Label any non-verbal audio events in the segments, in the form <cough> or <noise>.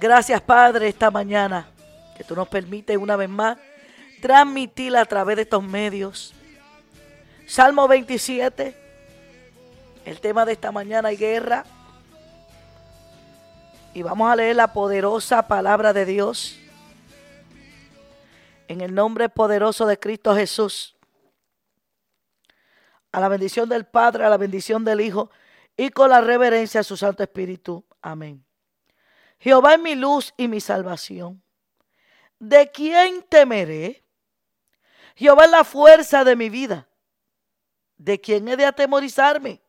Gracias, Padre, esta mañana que tú nos permites una vez más transmitirla a través de estos medios. Salmo 27, el tema de esta mañana es guerra. Y vamos a leer la poderosa palabra de Dios. En el nombre poderoso de Cristo Jesús. A la bendición del Padre, a la bendición del Hijo y con la reverencia a su Santo Espíritu. Amén. Jehová es mi luz y mi salvación. ¿De quién temeré? Jehová es la fuerza de mi vida. ¿De quién he de atemorizarme?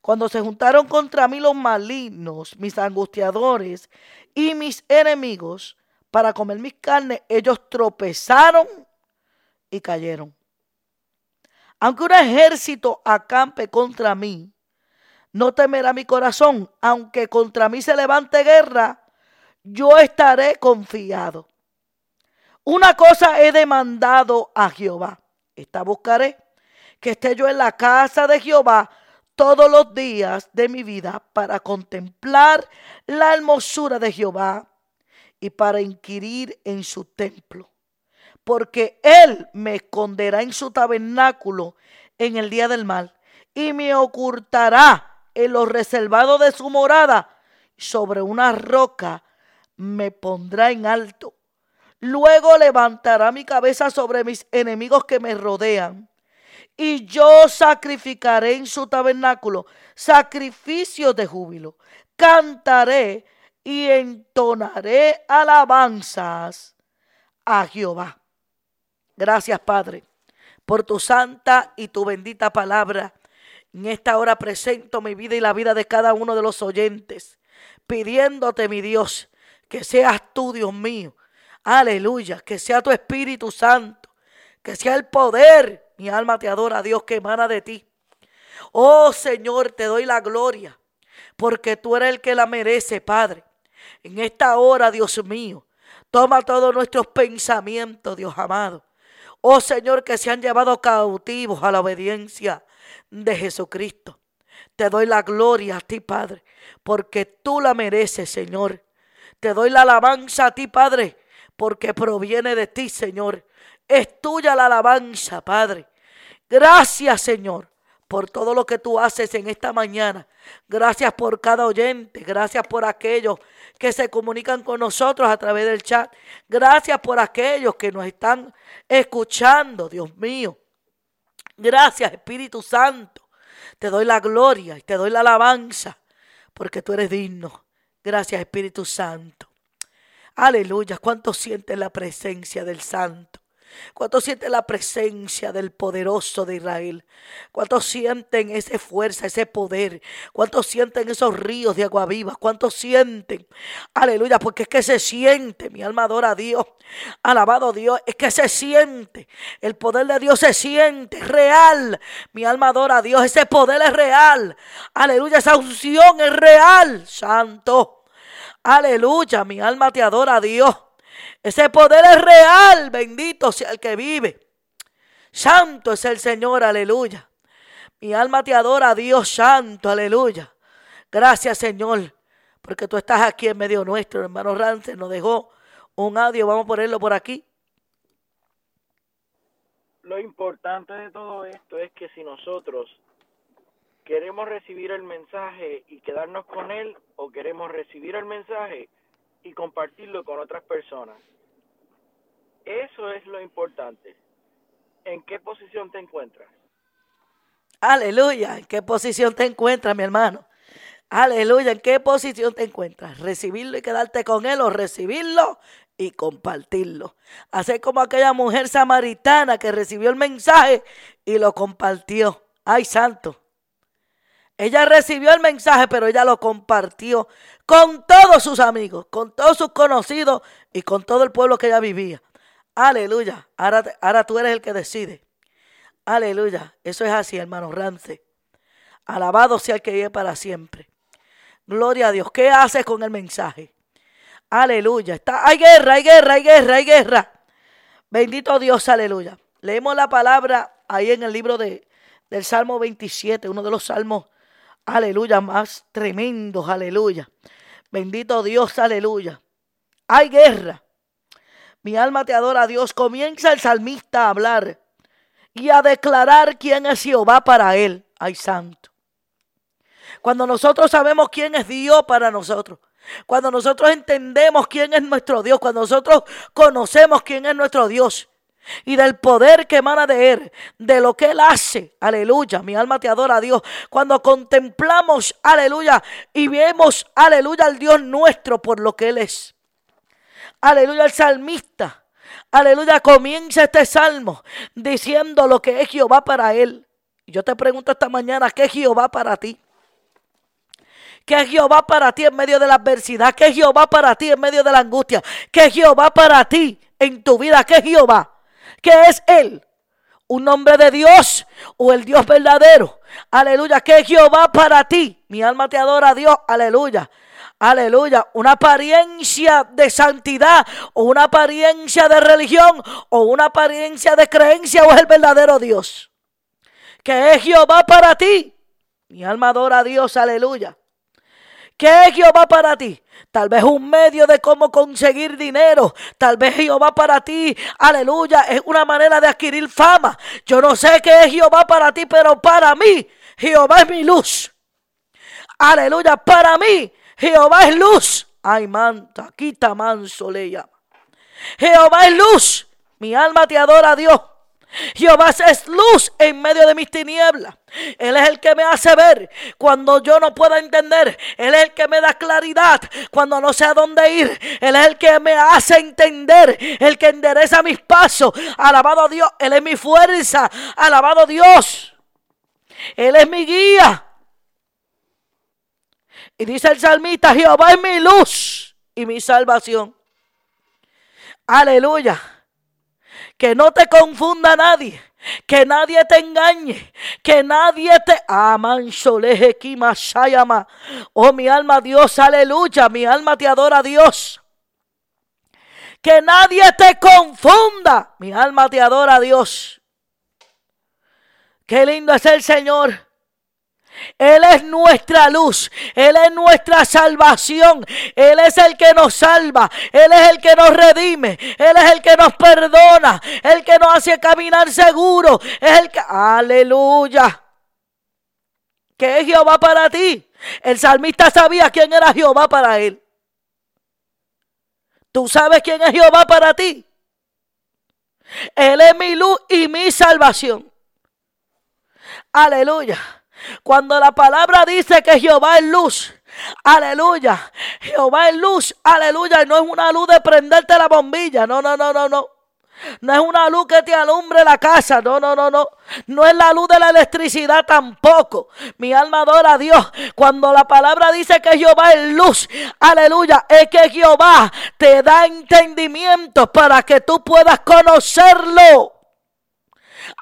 Cuando se juntaron contra mí los malignos, mis angustiadores y mis enemigos, para comer mis carnes, ellos tropezaron y cayeron. Aunque un ejército acampe contra mí, no temerá mi corazón. Aunque contra mí se levante guerra, yo estaré confiado. Una cosa he demandado a Jehová. Esta buscaré, que esté yo en la casa de Jehová todos los días de mi vida para contemplar la hermosura de Jehová y para inquirir en su templo. Porque Él me esconderá en su tabernáculo en el día del mal y me ocultará en lo reservado de su morada. Sobre una roca me pondrá en alto. Luego levantará mi cabeza sobre mis enemigos que me rodean y yo sacrificaré en su tabernáculo sacrificios de júbilo. Cantaré y entonaré alabanzas a Jehová. Gracias, Padre, por tu santa y tu bendita palabra. En esta hora presento mi vida y la vida de cada uno de los oyentes, pidiéndote, mi Dios, que seas tú, Dios mío. Aleluya, que sea tu Espíritu Santo, que sea el poder mi alma te adora, Dios, que emana de ti. Oh Señor, te doy la gloria, porque tú eres el que la merece, Padre. En esta hora, Dios mío, toma todos nuestros pensamientos, Dios amado. Oh Señor, que se han llevado cautivos a la obediencia de Jesucristo. Te doy la gloria a ti, Padre, porque tú la mereces, Señor. Te doy la alabanza a ti, Padre, porque proviene de ti, Señor. Es tuya la alabanza, Padre. Gracias, Señor, por todo lo que tú haces en esta mañana. Gracias por cada oyente. Gracias por aquellos que se comunican con nosotros a través del chat. Gracias por aquellos que nos están escuchando, Dios mío. Gracias, Espíritu Santo. Te doy la gloria y te doy la alabanza porque tú eres digno. Gracias, Espíritu Santo. Aleluya. ¿Cuánto sientes la presencia del Santo? ¿Cuántos sienten la presencia del poderoso de Israel? ¿Cuántos sienten esa fuerza, ese poder? ¿Cuántos sienten esos ríos de agua viva? ¿Cuántos sienten? Aleluya, porque es que se siente, mi alma adora a Dios. Alabado Dios, es que se siente. El poder de Dios se siente, real. Mi alma adora a Dios, ese poder es real. Aleluya, esa unción es real, santo. Aleluya, mi alma te adora a Dios. Ese poder es real, bendito sea el que vive. Santo es el Señor, aleluya. Mi alma te adora, Dios santo, aleluya. Gracias, Señor, porque tú estás aquí en medio nuestro. Hermano Rance nos dejó un audio, vamos a ponerlo por aquí. Lo importante de todo esto es que si nosotros queremos recibir el mensaje y quedarnos con él o queremos recibir el mensaje y compartirlo con otras personas. Eso es lo importante. ¿En qué posición te encuentras? Aleluya. ¿En qué posición te encuentras, mi hermano? Aleluya. ¿En qué posición te encuentras? ¿Recibirlo y quedarte con él o recibirlo y compartirlo? Así como aquella mujer samaritana que recibió el mensaje y lo compartió. ¡Ay, santo! Ella recibió el mensaje, pero ella lo compartió con todos sus amigos, con todos sus conocidos y con todo el pueblo que ella vivía. Aleluya. Ahora, ahora tú eres el que decide. Aleluya. Eso es así, hermano Rance. Alabado sea el que vive para siempre. Gloria a Dios. ¿Qué haces con el mensaje? Aleluya. Está, hay guerra, hay guerra, hay guerra, hay guerra. Bendito Dios, aleluya. Leemos la palabra ahí en el libro de, del Salmo 27, uno de los salmos aleluya, más tremendos, aleluya. Bendito Dios, aleluya. Hay guerra. Mi alma te adora Dios. Comienza el salmista a hablar y a declarar quién es Jehová para él. Ay, santo. Cuando nosotros sabemos quién es Dios para nosotros, cuando nosotros entendemos quién es nuestro Dios, cuando nosotros conocemos quién es nuestro Dios y del poder que emana de Él, de lo que Él hace, aleluya, mi alma te adora a Dios. Cuando contemplamos, aleluya, y vemos, aleluya, al Dios nuestro por lo que Él es. Aleluya, el salmista, aleluya, comienza este salmo diciendo lo que es Jehová para Él. Yo te pregunto esta mañana, ¿qué es Jehová para ti? ¿Qué es Jehová para ti en medio de la adversidad? ¿Qué es Jehová para ti en medio de la angustia? ¿Qué es Jehová para ti en tu vida? ¿Qué es Jehová? ¿Qué es Él? ¿Un nombre de Dios o el Dios verdadero? Aleluya. ¿Qué es Jehová para ti? Mi alma te adora a Dios. Aleluya. Aleluya. Una apariencia de santidad o una apariencia de religión o una apariencia de creencia o es el verdadero Dios. ¿Qué es Jehová para ti? Mi alma adora a Dios. Aleluya. ¿Qué es Jehová para ti? Tal vez un medio de cómo conseguir dinero. Tal vez Jehová para ti, aleluya, es una manera de adquirir fama. Yo no sé qué es Jehová para ti, pero para mí, Jehová es mi luz. Aleluya, para mí, Jehová es luz. Ay, manta, quita manso le llama. Jehová es luz. Mi alma te adora, Dios. Jehová es luz en medio de mis tinieblas. Él es el que me hace ver cuando yo no puedo entender. Él es el que me da claridad cuando no sé a dónde ir. Él es el que me hace entender, el que endereza mis pasos. Alabado Dios, Él es mi fuerza. Alabado Dios. Él es mi guía. Y dice el salmista, Jehová es mi luz y mi salvación. Aleluya. Que no te confunda nadie. Que nadie te engañe. Que nadie te aman. Oh, mi alma, Dios, aleluya. Mi alma te adora, Dios. Que nadie te confunda. Mi alma te adora, Dios. Qué lindo es el Señor. Él es nuestra luz, Él es nuestra salvación, Él es el que nos salva, Él es el que nos redime, Él es el que nos perdona, el que nos hace caminar seguro, es el que... Aleluya. ¿Qué es Jehová para ti? El salmista sabía quién era Jehová para él. ¿Tú sabes quién es Jehová para ti? Él es mi luz y mi salvación. Aleluya. Cuando la palabra dice que Jehová es luz, aleluya, Jehová es luz, aleluya, no es una luz de prenderte la bombilla, no, no, no, no, no. No es una luz que te alumbre la casa. No, no, no, no. No es la luz de la electricidad tampoco. Mi alma adora a Dios. Cuando la palabra dice que Jehová es luz, aleluya, es que Jehová te da entendimiento para que tú puedas conocerlo.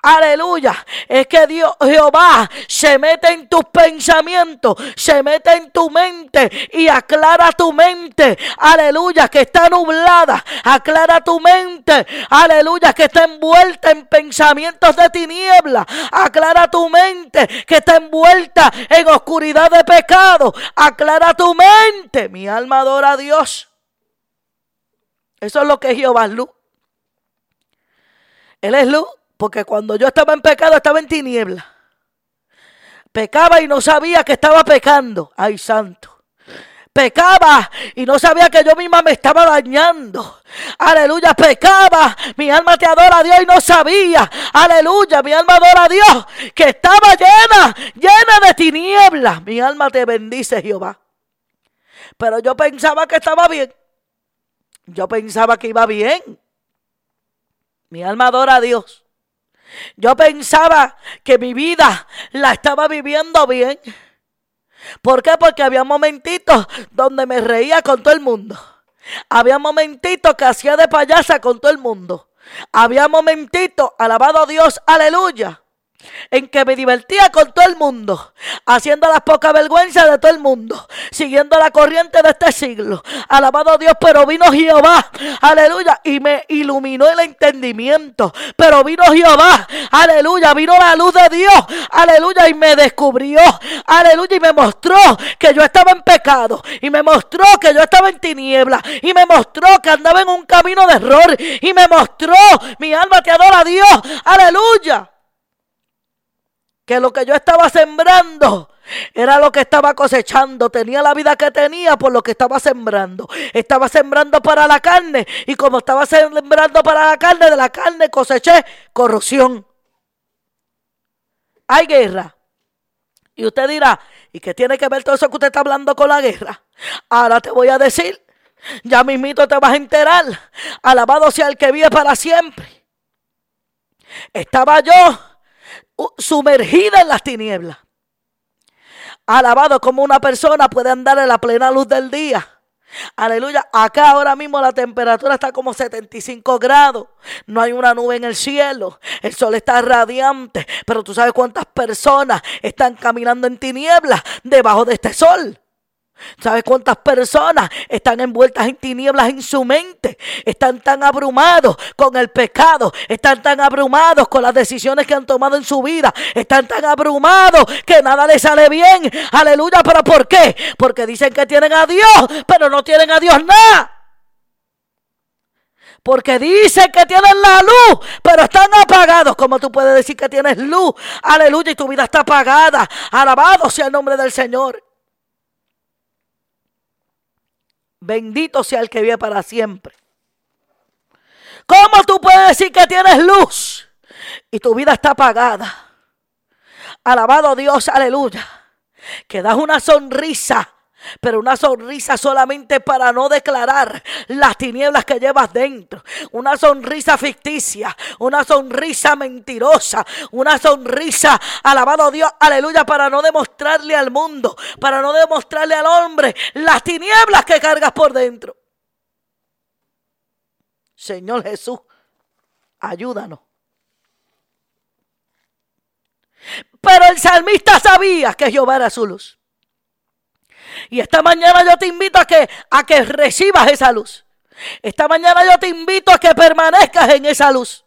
Aleluya. Es que Dios, Jehová, se mete en tus pensamientos, se mete en tu mente y aclara tu mente. Aleluya, que está nublada. Aclara tu mente. Aleluya, que está envuelta en pensamientos de tiniebla. Aclara tu mente, que está envuelta en oscuridad de pecado. Aclara tu mente. Mi alma adora a Dios. Eso es lo que Jehová es luz. Él es luz. Porque cuando yo estaba en pecado, estaba en tiniebla. Pecaba y no sabía que estaba pecando. Ay, santo. Pecaba y no sabía que yo misma me estaba dañando. Aleluya, pecaba. Mi alma te adora a Dios y no sabía. Aleluya, mi alma adora a Dios que estaba llena, llena de tinieblas. Mi alma te bendice, Jehová. Pero yo pensaba que estaba bien. Yo pensaba que iba bien. Mi alma adora a Dios. Yo pensaba que mi vida la estaba viviendo bien. ¿Por qué? Porque había momentitos donde me reía con todo el mundo. Había momentitos que hacía de payasa con todo el mundo. Había momentitos, alabado Dios, aleluya. En que me divertía con todo el mundo, haciendo las pocas vergüenzas de todo el mundo, siguiendo la corriente de este siglo. Alabado Dios, pero vino Jehová, aleluya, y me iluminó el entendimiento. Pero vino Jehová, aleluya, vino la luz de Dios, aleluya, y me descubrió, aleluya, y me mostró que yo estaba en pecado, y me mostró que yo estaba en tiniebla, y me mostró que andaba en un camino de error, y me mostró, mi alma te adora a Dios, aleluya que lo que yo estaba sembrando era lo que estaba cosechando. Tenía la vida que tenía por lo que estaba sembrando. Estaba sembrando para la carne. Y como estaba sembrando para la carne, de la carne coseché corrupción. Hay guerra. Y usted dirá, ¿y qué tiene que ver todo eso que usted está hablando con la guerra? Ahora te voy a decir, ya mismito te vas a enterar. Alabado sea el que vive para siempre. Estaba yo sumergida en las tinieblas. Alabado como una persona puede andar en la plena luz del día. Aleluya. Acá ahora mismo la temperatura está como 75 grados. No hay una nube en el cielo. El sol está radiante. Pero tú sabes cuántas personas están caminando en tinieblas debajo de este sol. ¿Sabes cuántas personas están envueltas en tinieblas en su mente? Están tan abrumados con el pecado, están tan abrumados con las decisiones que han tomado en su vida, están tan abrumados que nada les sale bien. Aleluya, pero ¿por qué? Porque dicen que tienen a Dios, pero no tienen a Dios nada. Porque dicen que tienen la luz, pero están apagados. Como tú puedes decir que tienes luz? Aleluya, y tu vida está apagada. Alabado sea el nombre del Señor. Bendito sea el que vive para siempre. ¿Cómo tú puedes decir que tienes luz y tu vida está apagada? Alabado Dios, aleluya. Que das una sonrisa pero una sonrisa solamente para no declarar las tinieblas que llevas dentro. Una sonrisa ficticia, una sonrisa mentirosa, una sonrisa, alabado Dios, aleluya, para no demostrarle al mundo, para no demostrarle al hombre las tinieblas que cargas por dentro. Señor Jesús, ayúdanos. Pero el salmista sabía que Jehová era su luz. Y esta mañana yo te invito a que, a que recibas esa luz. Esta mañana yo te invito a que permanezcas en esa luz.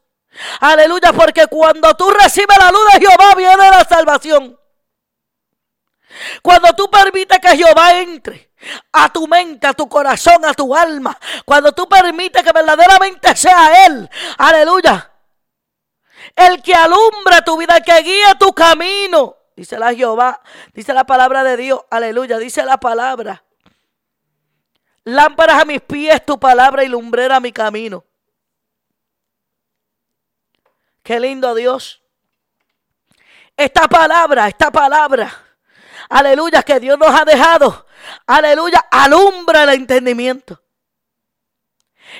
Aleluya, porque cuando tú recibes la luz de Jehová viene la salvación. Cuando tú permites que Jehová entre a tu mente, a tu corazón, a tu alma, cuando tú permites que verdaderamente sea Él, aleluya, el que alumbra tu vida, el que guía tu camino, Dice la Jehová, dice la palabra de Dios, aleluya, dice la palabra. Lámparas a mis pies tu palabra y lumbrera a mi camino. Qué lindo Dios. Esta palabra, esta palabra, aleluya, que Dios nos ha dejado, aleluya, alumbra el entendimiento.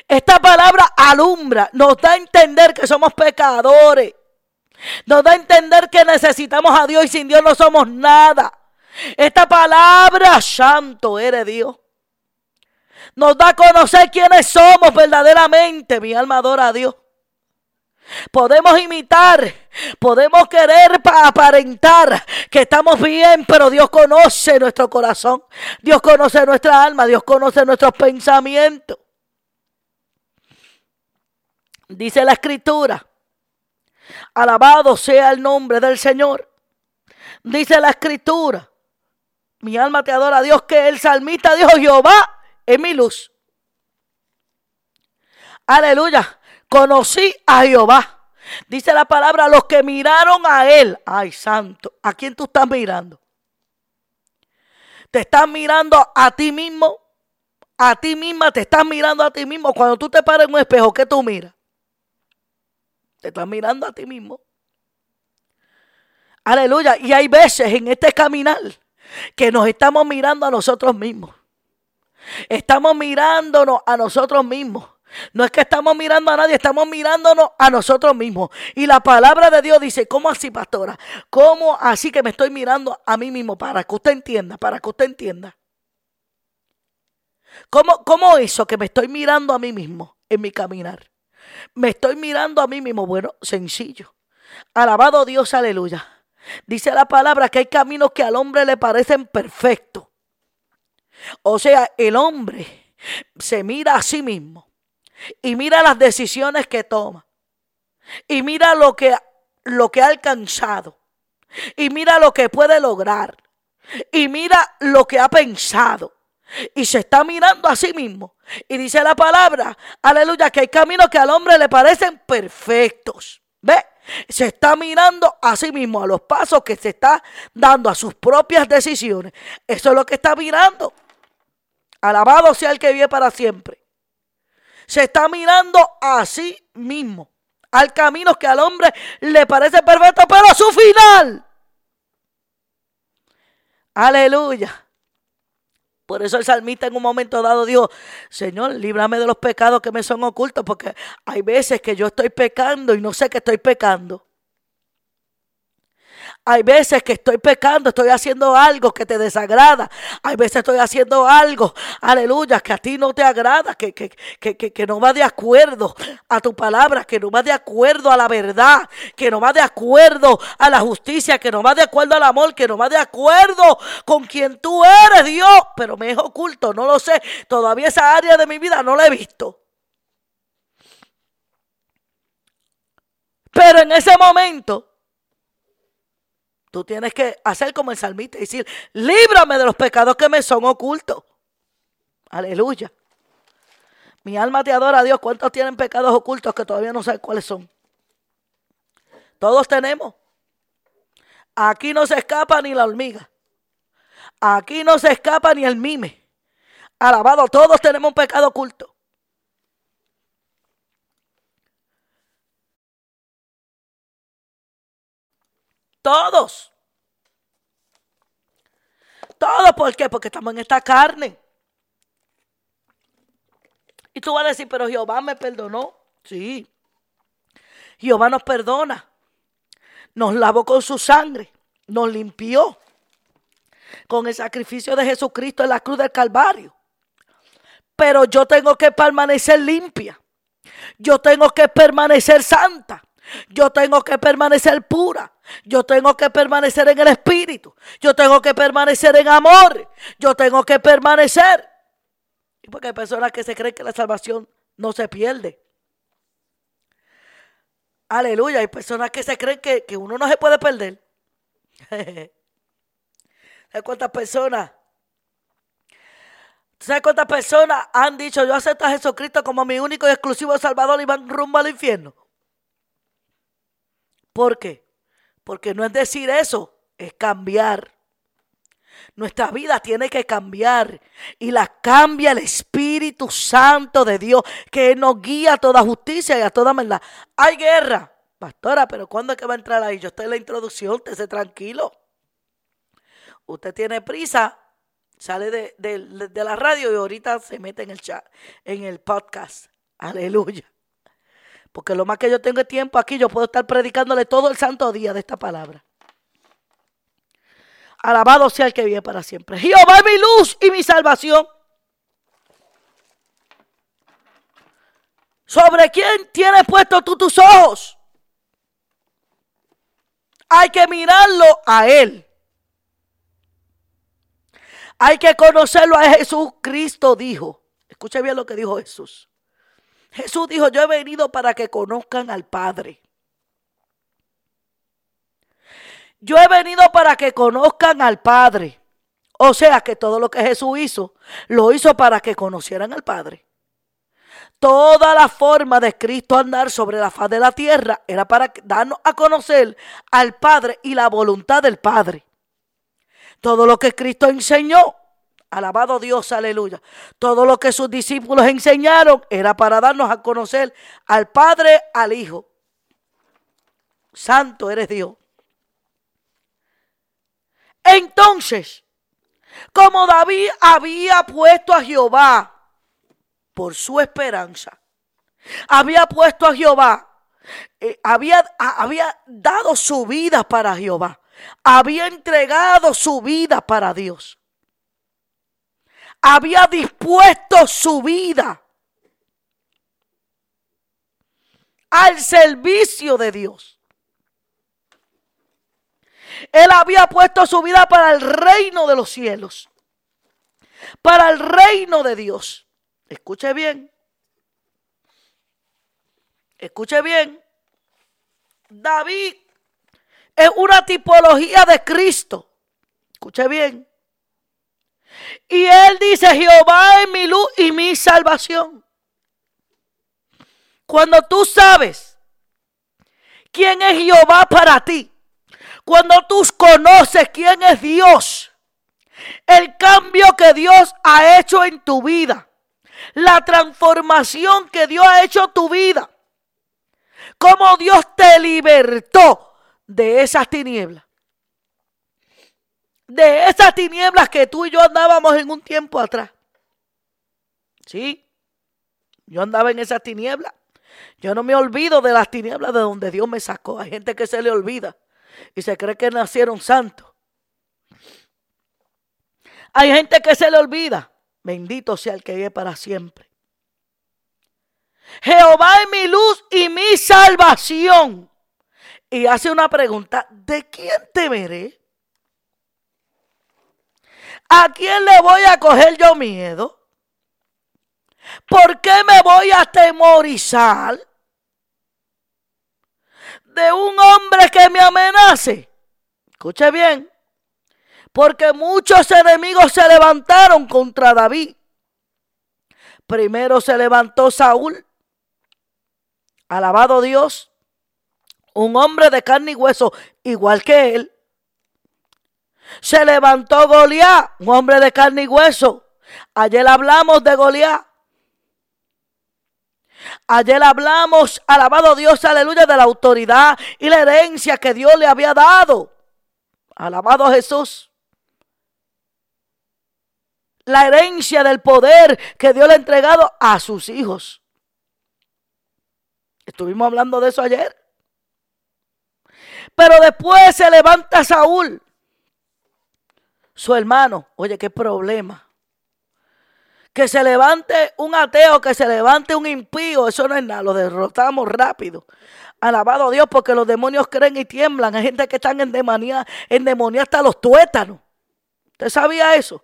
Esta palabra alumbra, nos da a entender que somos pecadores. Nos da a entender que necesitamos a Dios y sin Dios no somos nada. Esta palabra, santo eres Dios. Nos da a conocer quiénes somos verdaderamente. Mi alma adora a Dios. Podemos imitar, podemos querer aparentar que estamos bien, pero Dios conoce nuestro corazón, Dios conoce nuestra alma, Dios conoce nuestros pensamientos. Dice la escritura Alabado sea el nombre del Señor. Dice la escritura. Mi alma te adora a Dios que el salmista dijo, Jehová es mi luz. Aleluya. Conocí a Jehová. Dice la palabra, los que miraron a él. Ay, santo. ¿A quién tú estás mirando? ¿Te estás mirando a ti mismo? A ti misma, te estás mirando a ti mismo. Cuando tú te paras en un espejo, ¿qué tú miras? Te estás mirando a ti mismo. Aleluya. Y hay veces en este caminar que nos estamos mirando a nosotros mismos. Estamos mirándonos a nosotros mismos. No es que estamos mirando a nadie, estamos mirándonos a nosotros mismos. Y la palabra de Dios dice, ¿cómo así, pastora? ¿Cómo así que me estoy mirando a mí mismo? Para que usted entienda, para que usted entienda. ¿Cómo, cómo eso que me estoy mirando a mí mismo en mi caminar? Me estoy mirando a mí mismo. Bueno, sencillo. Alabado Dios, aleluya. Dice la palabra que hay caminos que al hombre le parecen perfectos. O sea, el hombre se mira a sí mismo y mira las decisiones que toma y mira lo que, lo que ha alcanzado y mira lo que puede lograr y mira lo que ha pensado y se está mirando a sí mismo. Y dice la palabra, aleluya, que hay caminos que al hombre le parecen perfectos. ¿Ve? Se está mirando a sí mismo, a los pasos que se está dando, a sus propias decisiones. Eso es lo que está mirando. Alabado sea el que vive para siempre. Se está mirando a sí mismo. Al camino que al hombre le parece perfecto, pero a su final. Aleluya. Por eso el salmista en un momento dado dijo, Señor, líbrame de los pecados que me son ocultos, porque hay veces que yo estoy pecando y no sé que estoy pecando. Hay veces que estoy pecando, estoy haciendo algo que te desagrada. Hay veces estoy haciendo algo, aleluya, que a ti no te agrada, que, que, que, que, no va de acuerdo a tu palabra, que no va de acuerdo a la verdad, que no va de acuerdo a la justicia, que no va de acuerdo al amor, que no va de acuerdo con quien tú eres, Dios. Pero me es oculto, no lo sé. Todavía esa área de mi vida no la he visto. Pero en ese momento Tú tienes que hacer como el salmista y decir, líbrame de los pecados que me son ocultos. Aleluya. Mi alma te adora a Dios. ¿Cuántos tienen pecados ocultos que todavía no sabes cuáles son? Todos tenemos. Aquí no se escapa ni la hormiga. Aquí no se escapa ni el mime. Alabado, todos tenemos un pecado oculto. Todos. Todos, ¿por qué? Porque estamos en esta carne. Y tú vas a decir, pero Jehová me perdonó. Sí. Jehová nos perdona. Nos lavó con su sangre. Nos limpió. Con el sacrificio de Jesucristo en la cruz del Calvario. Pero yo tengo que permanecer limpia. Yo tengo que permanecer santa. Yo tengo que permanecer pura. Yo tengo que permanecer en el Espíritu. Yo tengo que permanecer en amor. Yo tengo que permanecer. Porque hay personas que se creen que la salvación no se pierde. Aleluya. Hay personas que se creen que, uno no se puede perder. <laughs> ¿Sabes cuántas personas? ¿Sabes cuántas personas han dicho yo acepto a Jesucristo como mi único y exclusivo Salvador y van rumbo al infierno? ¿Por qué? Porque no es decir eso, es cambiar. Nuestra vida tiene que cambiar y la cambia el Espíritu Santo de Dios que nos guía a toda justicia y a toda verdad. Hay guerra, pastora, pero ¿cuándo es que va a entrar ahí? Yo estoy en la introducción, usted se tranquilo. Usted tiene prisa, sale de, de la radio y ahorita se mete en el chat, en el podcast. Aleluya. Porque lo más que yo tengo es tiempo aquí, yo puedo estar predicándole todo el santo día de esta palabra. Alabado sea el que vive para siempre. Jehová es mi luz y mi salvación. ¿Sobre quién tienes puesto tú tus ojos? Hay que mirarlo a Él. Hay que conocerlo a Jesús. Cristo dijo. Escuche bien lo que dijo Jesús. Jesús dijo, yo he venido para que conozcan al Padre. Yo he venido para que conozcan al Padre. O sea que todo lo que Jesús hizo, lo hizo para que conocieran al Padre. Toda la forma de Cristo andar sobre la faz de la tierra era para darnos a conocer al Padre y la voluntad del Padre. Todo lo que Cristo enseñó Alabado Dios, aleluya. Todo lo que sus discípulos enseñaron era para darnos a conocer al Padre, al Hijo. Santo eres Dios. Entonces, como David había puesto a Jehová por su esperanza, había puesto a Jehová, eh, había, había dado su vida para Jehová, había entregado su vida para Dios había dispuesto su vida al servicio de Dios. Él había puesto su vida para el reino de los cielos, para el reino de Dios. Escuche bien. Escuche bien. David es una tipología de Cristo. Escuche bien. Y él dice, Jehová es mi luz y mi salvación. Cuando tú sabes quién es Jehová para ti, cuando tú conoces quién es Dios, el cambio que Dios ha hecho en tu vida, la transformación que Dios ha hecho en tu vida, cómo Dios te libertó de esas tinieblas. De esas tinieblas que tú y yo andábamos en un tiempo atrás. Sí, yo andaba en esas tinieblas. Yo no me olvido de las tinieblas de donde Dios me sacó. Hay gente que se le olvida y se cree que nacieron santos. Hay gente que se le olvida. Bendito sea el que vive para siempre. Jehová es mi luz y mi salvación. Y hace una pregunta, ¿de quién temeré? ¿A quién le voy a coger yo miedo? ¿Por qué me voy a temorizar de un hombre que me amenace? Escuche bien, porque muchos enemigos se levantaron contra David. Primero se levantó Saúl, alabado Dios, un hombre de carne y hueso, igual que él. Se levantó Goliat, un hombre de carne y hueso. Ayer hablamos de Goliat. Ayer hablamos, alabado Dios, aleluya, de la autoridad y la herencia que Dios le había dado. Alabado Jesús. La herencia del poder que Dios le ha entregado a sus hijos. Estuvimos hablando de eso ayer. Pero después se levanta Saúl, su hermano. Oye, qué problema. Que se levante un ateo, que se levante un impío, eso no es nada, lo derrotamos rápido. Alabado Dios, porque los demonios creen y tiemblan. Hay gente que están en demonía, en hasta los tuétanos. ¿Usted sabía eso?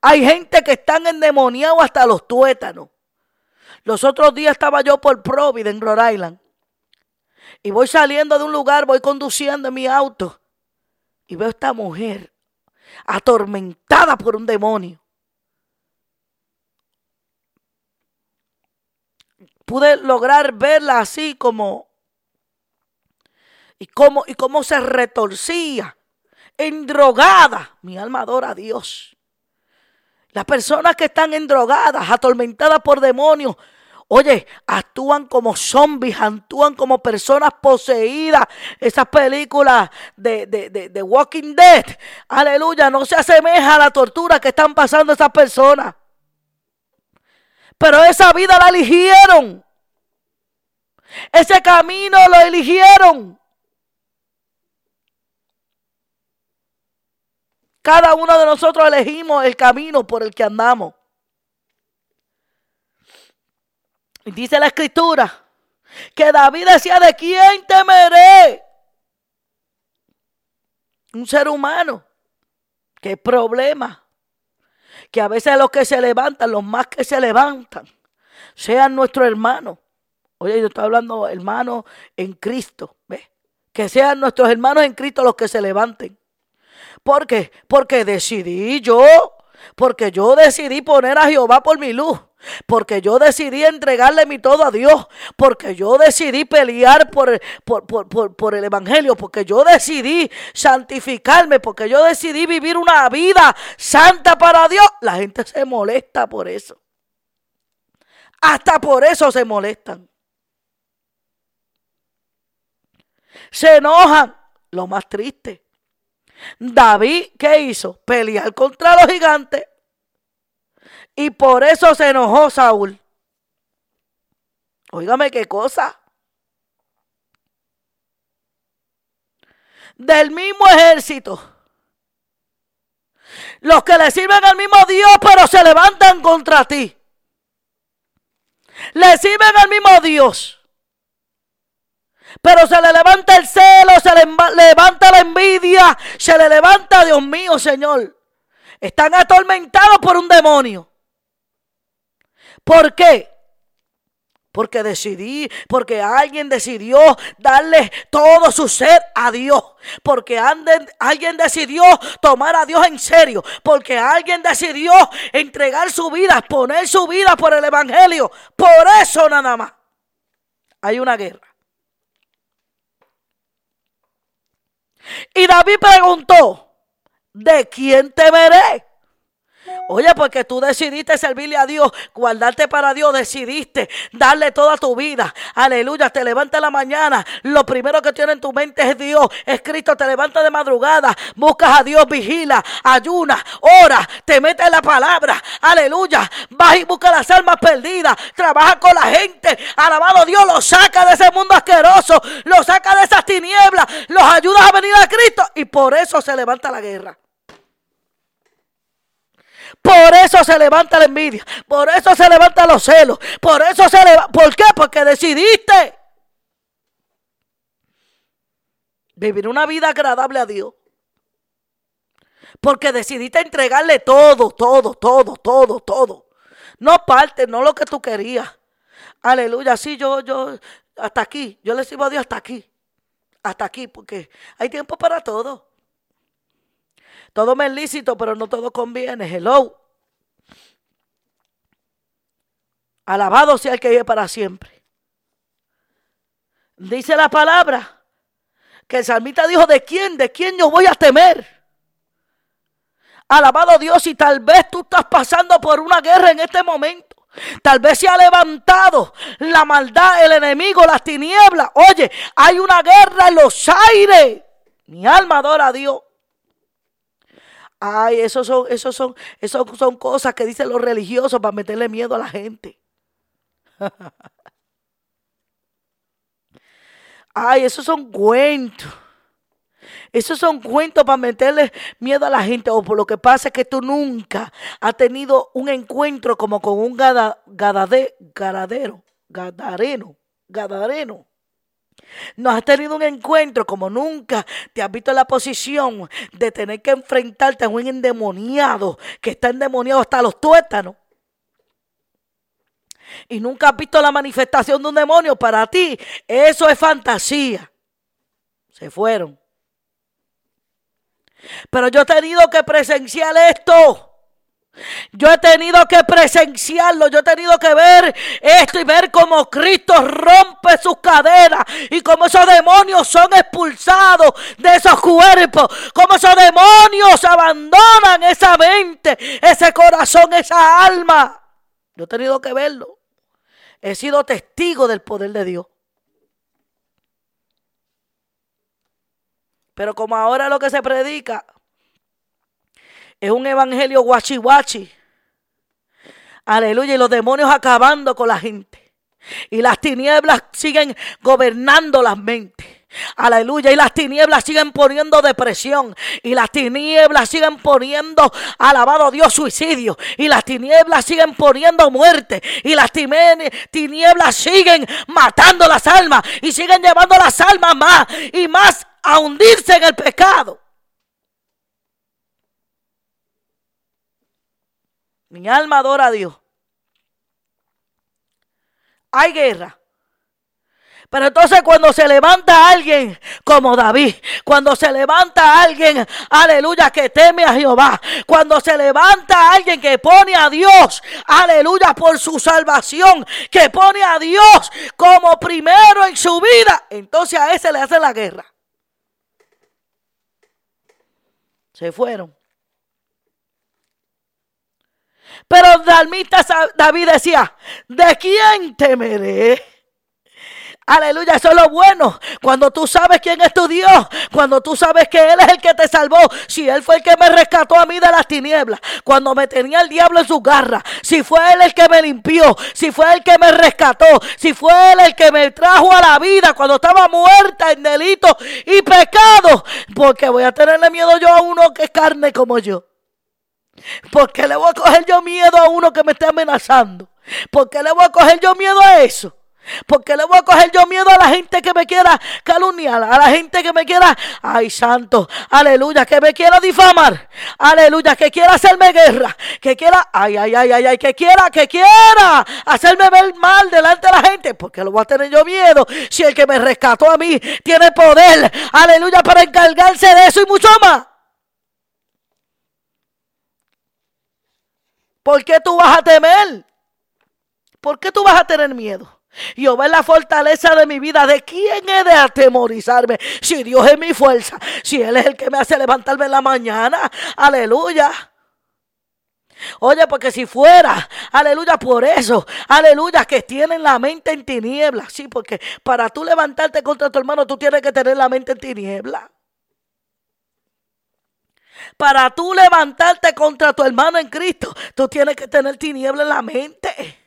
Hay gente que están endemoniados hasta los tuétanos. Los otros días estaba yo por Providence, en Rhode Island. Y voy saliendo de un lugar, voy conduciendo en mi auto. Y veo a esta mujer atormentada por un demonio. pude lograr verla así como y cómo, y cómo se retorcía, endrogada. Mi alma adora a Dios. Las personas que están endrogadas, atormentadas por demonios, oye, actúan como zombies, actúan como personas poseídas. Esas películas de, de, de, de Walking Dead, aleluya, no se asemeja a la tortura que están pasando esas personas. Pero esa vida la eligieron. Ese camino lo eligieron. Cada uno de nosotros elegimos el camino por el que andamos. Y dice la escritura que David decía, ¿de quién temeré? Un ser humano. ¿Qué problema? que a veces los que se levantan, los más que se levantan, sean nuestros hermanos. Oye, yo estoy hablando hermanos en Cristo, ¿ves? Que sean nuestros hermanos en Cristo los que se levanten. ¿Por qué? Porque decidí yo, porque yo decidí poner a Jehová por mi luz. Porque yo decidí entregarle mi todo a Dios. Porque yo decidí pelear por, por, el Evangelio. Porque yo decidí santificarme. Porque yo decidí vivir una vida santa para Dios. La gente se molesta por eso. Hasta por eso se molestan. Se enojan. Lo más triste. David, ¿qué hizo? Pelear contra los gigantes. Y por eso se enojó Saúl. Óigame qué cosa. Del mismo ejército. Los que le sirven al mismo Dios, pero se levantan contra ti. Le sirven al mismo Dios. Pero se le levanta el celo, se le levanta la envidia, se le levanta, Dios mío, Señor. Están atormentados por un demonio. ¿Por qué? Porque decidí, porque alguien decidió darle todo su ser a Dios. Porque alguien decidió tomar a Dios en serio. Porque alguien decidió entregar su vida, poner su vida por el Evangelio. Por eso nada más. Hay una guerra. Y David preguntó, ¿de quién temeré? Oye, porque tú decidiste servirle a Dios, guardarte para Dios, decidiste darle toda tu vida. Aleluya, te levantas en la mañana. Lo primero que tiene en tu mente es Dios, es Cristo. Te levantas de madrugada, buscas a Dios, vigila, ayuna, ora, te metes en la palabra. Aleluya, vas y buscas las almas perdidas, trabaja con la gente. Alabado Dios, lo saca de ese mundo asqueroso, lo saca de esas tinieblas, los ayudas a venir a Cristo y por eso se levanta la guerra. Por eso se levanta la envidia. Por eso se levantan los celos. Por eso se levanta. ¿Por qué? Porque decidiste vivir una vida agradable a Dios. Porque decidiste entregarle todo, todo, todo, todo, todo. No parte, no lo que tú querías. Aleluya. Sí, yo, yo, hasta aquí. Yo le sirvo a Dios hasta aquí. Hasta aquí, porque hay tiempo para todo. Todo me es lícito, pero no todo conviene. Hello. Alabado sea el que vive para siempre. Dice la palabra que el salmista dijo, ¿de quién? ¿De quién yo voy a temer? Alabado Dios, y tal vez tú estás pasando por una guerra en este momento. Tal vez se ha levantado la maldad, el enemigo, las tinieblas. Oye, hay una guerra en los aires. Mi alma adora a Dios. Ay, esos son, esos son, esos son cosas que dicen los religiosos para meterle miedo a la gente. <laughs> Ay, esos son cuentos. Esos son cuentos para meterle miedo a la gente. O por lo que pasa es que tú nunca has tenido un encuentro como con un gada, gadadero, gadareno, gadareno. No has tenido un encuentro como nunca te has visto en la posición de tener que enfrentarte a un endemoniado que está endemoniado hasta los tuétanos. Y nunca has visto la manifestación de un demonio para ti. Eso es fantasía. Se fueron. Pero yo he tenido que presenciar esto. Yo he tenido que presenciarlo, yo he tenido que ver esto y ver cómo Cristo rompe sus cadenas y cómo esos demonios son expulsados de esos cuerpos, cómo esos demonios abandonan esa mente, ese corazón, esa alma. Yo he tenido que verlo. He sido testigo del poder de Dios. Pero como ahora lo que se predica es un evangelio guachi guachi. Aleluya. Y los demonios acabando con la gente. Y las tinieblas siguen gobernando las mentes. Aleluya. Y las tinieblas siguen poniendo depresión. Y las tinieblas siguen poniendo, alabado Dios, suicidio. Y las tinieblas siguen poniendo muerte. Y las tinieblas siguen matando las almas. Y siguen llevando las almas más y más a hundirse en el pecado. Mi alma adora a Dios. Hay guerra. Pero entonces cuando se levanta alguien como David, cuando se levanta alguien, aleluya, que teme a Jehová, cuando se levanta alguien que pone a Dios, aleluya, por su salvación, que pone a Dios como primero en su vida, entonces a ese le hace la guerra. Se fueron. Pero David decía, ¿de quién temeré? Aleluya, eso es lo bueno. Cuando tú sabes quién es tu Dios, cuando tú sabes que Él es el que te salvó, si Él fue el que me rescató a mí de las tinieblas, cuando me tenía el diablo en su garra, si fue Él el que me limpió, si fue el que me rescató, si fue Él el que me trajo a la vida cuando estaba muerta en delito y pecado, porque voy a tenerle miedo yo a uno que es carne como yo. ¿Por qué le voy a coger yo miedo a uno que me esté amenazando? ¿Por qué le voy a coger yo miedo a eso? Porque le voy a coger yo miedo a la gente que me quiera calumniar, a la gente que me quiera, ay santo, aleluya, que me quiera difamar, aleluya, que quiera hacerme guerra, que quiera, ay, ay, ay, ay, ay, que quiera, que quiera hacerme ver mal delante de la gente, porque lo voy a tener yo miedo si el que me rescató a mí tiene poder, aleluya, para encargarse de eso y mucho más. ¿Por qué tú vas a temer? ¿Por qué tú vas a tener miedo? Jehová es la fortaleza de mi vida. ¿De quién he de atemorizarme? Si Dios es mi fuerza, si Él es el que me hace levantarme en la mañana. Aleluya. Oye, porque si fuera, aleluya, por eso, aleluya, que tienen la mente en tinieblas. Sí, porque para tú levantarte contra tu hermano, tú tienes que tener la mente en tinieblas. Para tú levantarte contra tu hermano en Cristo, tú tienes que tener tiniebla en la mente.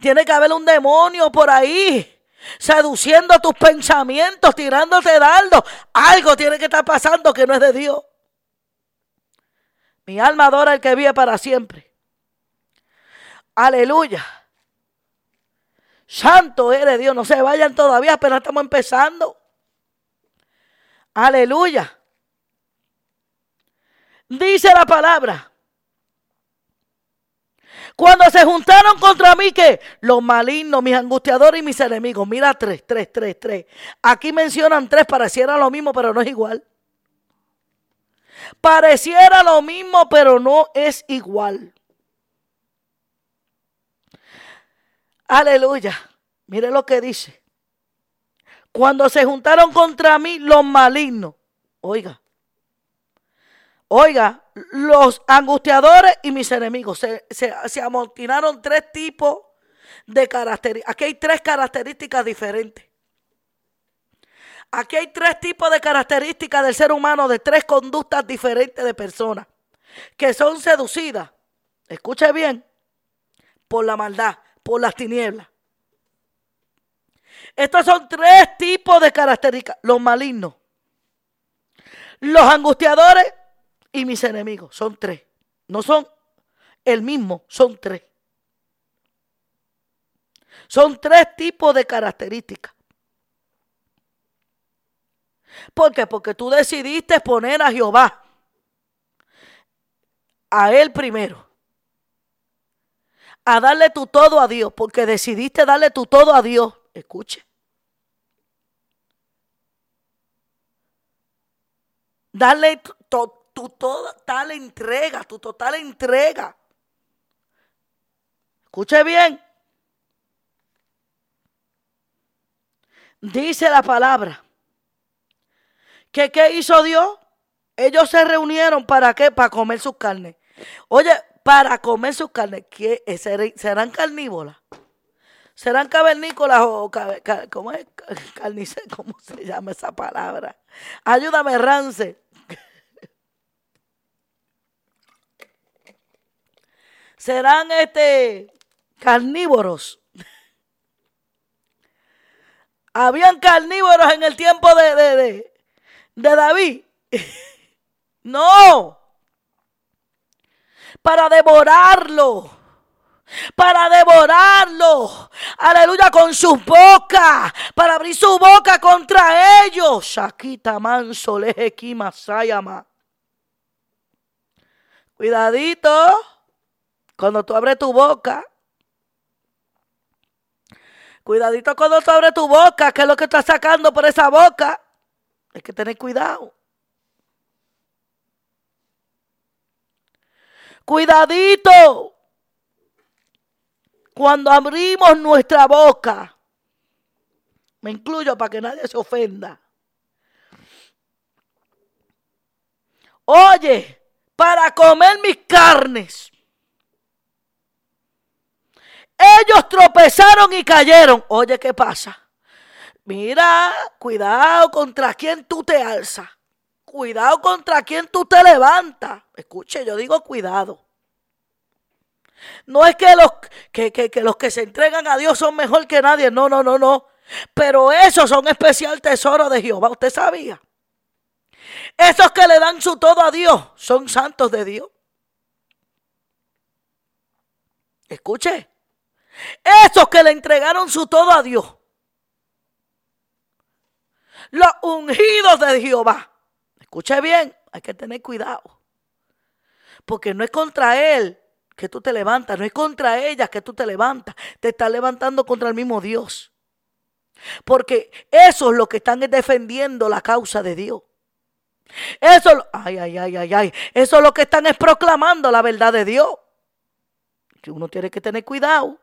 Tiene que haber un demonio por ahí seduciendo tus pensamientos, tirándote dardo. Algo tiene que estar pasando que no es de Dios. Mi alma adora al que vive para siempre. Aleluya. Santo eres Dios. No se vayan todavía, apenas estamos empezando. Aleluya. Dice la palabra cuando se juntaron contra mí, que los malignos, mis angustiadores y mis enemigos. Mira, tres, tres, tres, tres. Aquí mencionan tres, pareciera lo mismo, pero no es igual. Pareciera lo mismo, pero no es igual. Aleluya. Mire lo que dice. Cuando se juntaron contra mí los malignos. Oiga. Oiga, los angustiadores y mis enemigos. Se, amotinaron tres tipos de características. Aquí hay tres características diferentes. Aquí hay tres tipos de características del ser humano, de tres conductas diferentes de personas que son seducidas. Escuche bien, por la maldad, por las tinieblas. Estos son tres tipos de características. Los malignos, los angustiadores y mis enemigos. Son tres. No son el mismo, son tres. Son tres tipos de características. ¿Por qué? Porque tú decidiste poner a Jehová, a Él primero, a darle tu todo a Dios, porque decidiste darle tu todo a Dios. Escuche. Darle tu, tu total entrega, tu total entrega. Escuche bien. Dice la palabra. Que qué hizo Dios? Ellos se reunieron para qué? Para comer sus carnes. Oye, para comer sus carnes. ¿qué? ¿Serán carnívoras? ¿Serán cavernícolas o ¿cómo es? <laughs> ¿Cómo se llama esa palabra? Ayúdame, Rance. Serán este carnívoros. <laughs> Habían carnívoros en el tiempo de, de, de David. <laughs> no. Para devorarlo para devorarlo. Aleluya, con sus bocas, para abrir su boca contra ellos. Shakita manso sayama. Cuidadito. Cuando tú abres tu boca, cuidadito cuando tú abres tu boca, que es lo que estás sacando por esa boca. Hay que tener cuidado. Cuidadito. Cuando abrimos nuestra boca, me incluyo para que nadie se ofenda. Oye, para comer mis carnes. Ellos tropezaron y cayeron. Oye, ¿qué pasa? Mira, cuidado contra quien tú te alzas. Cuidado contra quien tú te levantas. Escuche, yo digo cuidado. No es que los que, que, los que se entregan a Dios son mejor que nadie. No, no, no, no. Pero esos son especial tesoro de Jehová. ¿Usted sabía? Esos que le dan su todo a Dios son santos de Dios. Escuche. Esos que le entregaron su todo a Dios. Los ungidos de Jehová. Escuche bien, hay que tener cuidado. Porque no es contra él que tú te levantas, no es contra ellas que tú te levantas. Te estás levantando contra el mismo Dios. Porque eso es lo que están defendiendo la causa de Dios. Eso, ay, ay, ay, ay, ay. Eso es lo que están es proclamando la verdad de Dios. Que uno tiene que tener cuidado.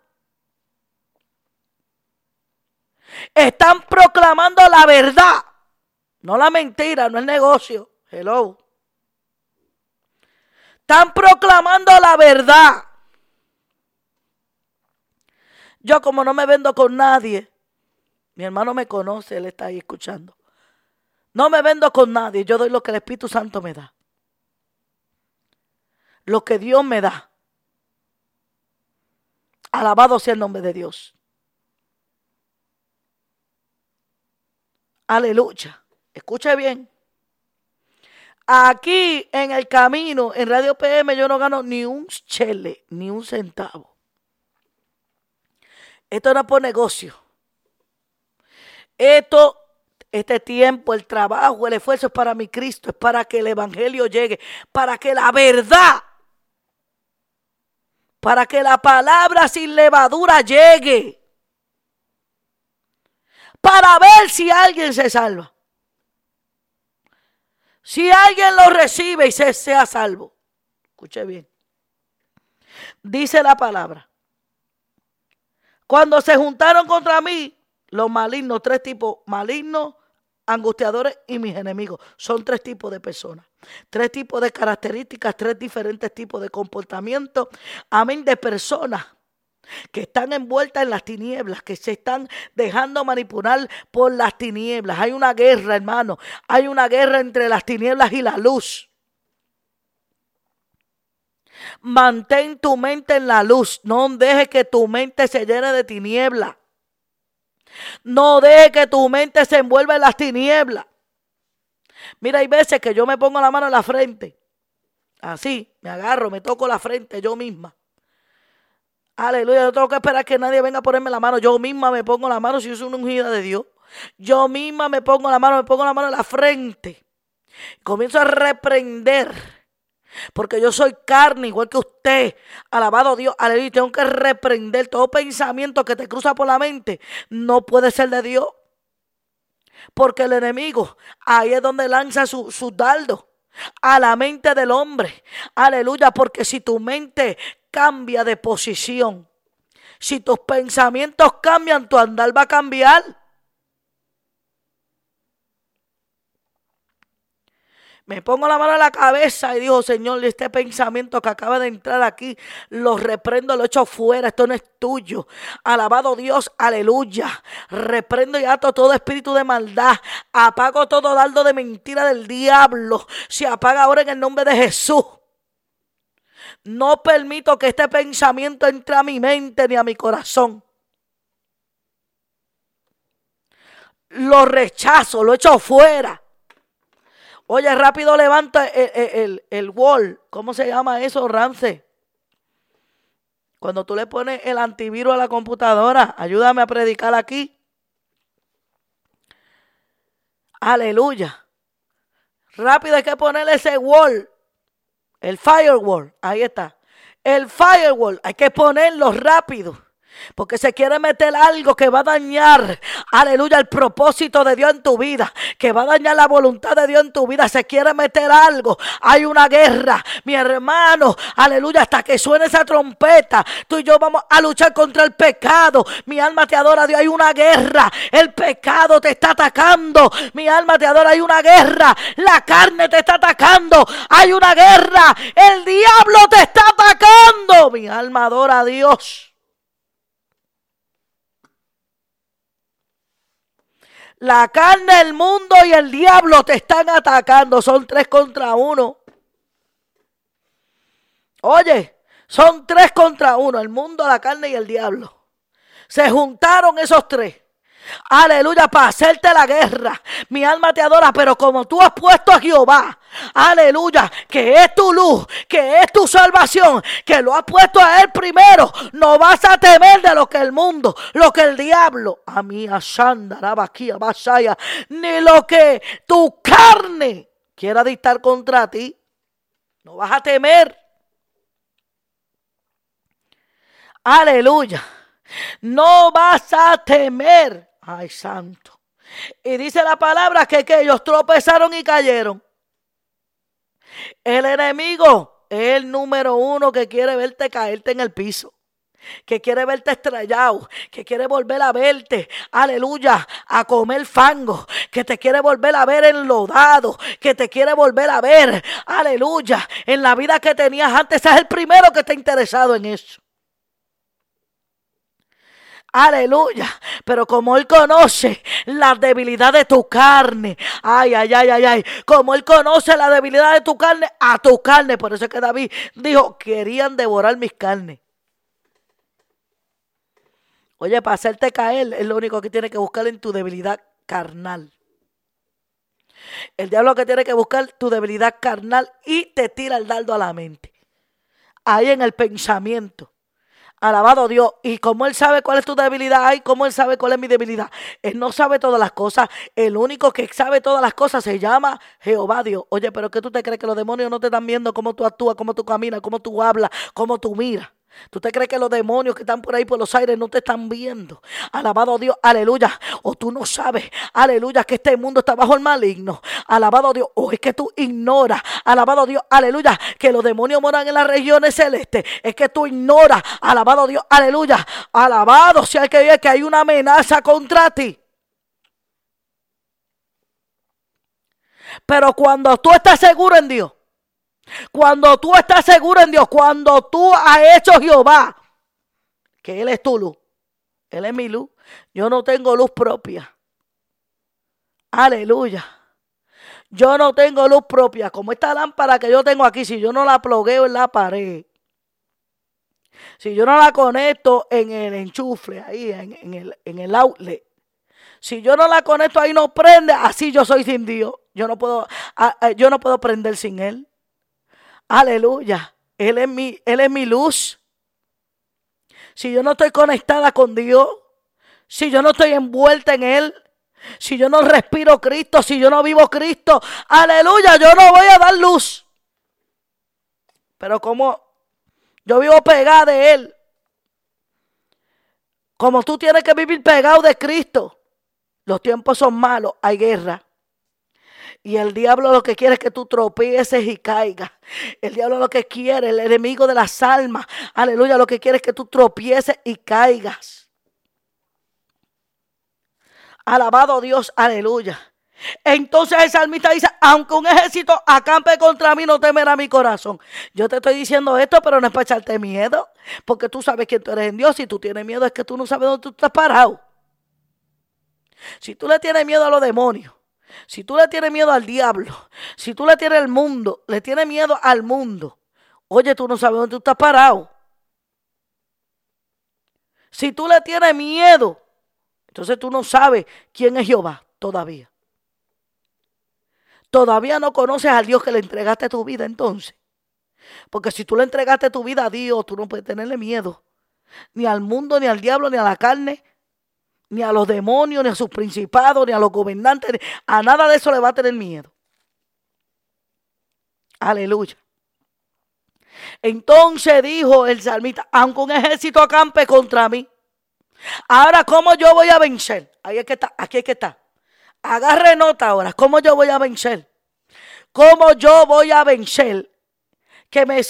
Están proclamando la verdad, no la mentira, no el negocio. Hello. Están proclamando la verdad. Yo como no me vendo con nadie, mi hermano me conoce, él está ahí escuchando. No me vendo con nadie, yo doy lo que el Espíritu Santo me da. Lo que Dios me da. Alabado sea el nombre de Dios. Aleluya. Escuche bien. Aquí en el camino, en Radio PM, yo no gano ni un chele, ni un centavo. Esto no es por negocio. Esto, este tiempo, el trabajo, el esfuerzo es para mi Cristo, es para que el Evangelio llegue, para que la verdad, para que la palabra sin levadura llegue, para ver si alguien se salva. Si alguien lo recibe y se sea salvo. Escuche bien. Dice la palabra. Cuando se juntaron contra mí, los malignos, tres tipos, malignos, angustiadores y mis enemigos. Son tres tipos de personas. Tres tipos de características, tres diferentes tipos de comportamiento. Amén, de personas que están envueltas en las tinieblas, que se están dejando manipular por las tinieblas. Hay una guerra, hermano. Hay una guerra entre las tinieblas y la luz. Mantén tu mente en la luz. No dejes que tu mente se llene de tinieblas. No dejes que tu mente se envuelva en las tinieblas. Mira, hay veces que yo me pongo la mano en la frente. Así, me agarro, me toco la frente yo misma. Aleluya, no tengo que esperar que nadie venga a ponerme la mano. Yo misma me pongo la mano si yo una ungida de Dios. Yo misma me pongo la mano, me pongo la mano en la frente. Comienzo a reprender. Porque yo soy carne, igual que usted. Alabado Dios, aleluya. Tengo que reprender todo pensamiento que te cruza por la mente. No puede ser de Dios. Porque el enemigo, ahí es donde lanza su, su dardo a la mente del hombre. Aleluya, porque si tu mente cambia de posición. Si tus pensamientos cambian, tu andar va a cambiar. Me pongo la mano en la cabeza y digo, Señor, este pensamiento que acaba de entrar aquí, lo reprendo, lo echo fuera, esto no es tuyo. Alabado Dios, aleluya. Reprendo y ato todo espíritu de maldad. Apago todo dardo de mentira del diablo. Se apaga ahora en el nombre de Jesús. No permito que este pensamiento entre a mi mente ni a mi corazón. Lo rechazo, lo echo fuera. Oye, rápido levanta el, wall. ¿Cómo se llama eso, Rance? Cuando tú le pones el antivirus a la computadora, ayúdame a predicar aquí. Aleluya. Rápido hay que ponerle ese wall. El firewall, ahí está. El firewall, hay que ponerlo rápido. Porque se quiere meter algo que va a dañar, aleluya, el propósito de Dios en tu vida, que va a dañar la voluntad de Dios en tu vida. Se quiere meter algo. Hay una guerra, mi hermano, aleluya, hasta que suene esa trompeta. Tú y yo vamos a luchar contra el pecado. Mi alma te adora, Dios. Hay una guerra. El pecado te está atacando. Mi alma te adora, hay una guerra. La carne te está atacando. Hay una guerra. El diablo te está atacando. Mi alma adora a Dios. La carne, el mundo y el diablo te están atacando. Son tres contra uno. Oye, son tres contra uno. El mundo, la carne y el diablo. Se juntaron esos tres. Aleluya, para hacerte la guerra. Mi alma te adora, pero como tú has puesto a Jehová, aleluya, que es tu luz, que es tu salvación, que lo has puesto a Él primero, no vas a temer de lo que el mundo, lo que el diablo, a mí, a aquí, a Basaya, ni lo que tu carne quiera dictar contra ti. No vas a temer. Aleluya. No vas a temer. Ay, santo. Y dice la palabra que, que ellos tropezaron y cayeron. El enemigo es el número uno que quiere verte caerte en el piso que quiere verte estrellado, que quiere volver a verte, aleluya, a comer fango, que te quiere volver a ver enlodado, que te quiere volver a ver, aleluya, en la vida que tenías antes, es el primero que está interesado en eso. Aleluya. Pero como Él conoce la debilidad de tu carne. Ay, ay, ay, ay, ay. Como Él conoce la debilidad de tu carne, a tu carne. Por eso es que David dijo, querían devorar mis carnes. Oye, para hacerte caer es lo único que tiene que buscar en tu debilidad carnal. El diablo que tiene que buscar tu debilidad carnal y te tira el dardo a la mente. Ahí en el pensamiento. Alabado Dios. Y como Él sabe cuál es tu debilidad, ay, como Él sabe cuál es mi debilidad. Él no sabe todas las cosas. El único que sabe todas las cosas se llama Jehová Dios. Oye, pero ¿qué tú te crees que los demonios no te están viendo cómo tú actúas, cómo tú caminas, cómo tú hablas, cómo tú miras? ¿Tú te crees que los demonios que están por ahí por los aires no te están viendo? Alabado Dios, aleluya. O tú no sabes, aleluya, que este mundo está bajo el maligno. Alabado Dios. O es que tú ignoras, alabado Dios, aleluya, que los demonios moran en las regiones celestes. Es que tú ignoras, alabado Dios, aleluya. Alabado sea el que ve que hay una amenaza contra ti. Pero cuando tú estás seguro en Dios, cuando tú estás seguro en Dios, cuando tú has hecho Jehová, que Él es tu luz, Él es mi luz, yo no tengo luz propia. Aleluya. Yo no tengo luz propia. Como esta lámpara que yo tengo aquí, si yo no la plogueo en la pared, si yo no la conecto en el enchufle, ahí en, el, en el outlet, si yo no la conecto ahí no prende, así yo soy sin Dios. Yo no puedo, ah, eh, yo no puedo prender sin Él. Aleluya. Él es mi, él es mi luz. Si yo no estoy conectada con Dios, si yo no estoy envuelta en Él, si yo no respiro Cristo, si yo no vivo Cristo, aleluya, yo no voy a dar luz. Pero como yo vivo pegada de Él, como tú tienes que vivir pegado de Cristo, los tiempos son malos, hay guerra. Y el diablo lo que quiere es que tú tropieces y caigas. El diablo lo que quiere, el enemigo de las almas, aleluya, lo que quiere es que tú tropieces y caigas. Alabado Dios, aleluya. Entonces el salmista dice, aunque un ejército acampe contra mí, no temerá mi corazón. Yo te estoy diciendo esto, pero no es para echarte miedo, porque tú sabes que tú eres en Dios. Si tú tienes miedo es que tú no sabes dónde tú estás parado. Si tú le tienes miedo a los demonios, si tú le tienes miedo al diablo, si tú le tienes al mundo, le tienes miedo al mundo, oye, tú no sabes dónde tú estás parado. Si tú le tienes miedo, entonces tú no sabes quién es Jehová todavía. Todavía no conoces al Dios que le entregaste tu vida entonces. Porque si tú le entregaste tu vida a Dios, tú no puedes tenerle miedo. Ni al mundo, ni al diablo, ni a la carne, ni a los demonios, ni a sus principados, ni a los gobernantes, a nada de eso le va a tener miedo. Aleluya. Entonces dijo el salmista, aunque un ejército acampe contra mí, ahora cómo yo voy a vencer. Ahí es que está, aquí es que está. Agarre nota ahora, cómo yo voy a vencer. Cómo yo voy a vencer que me,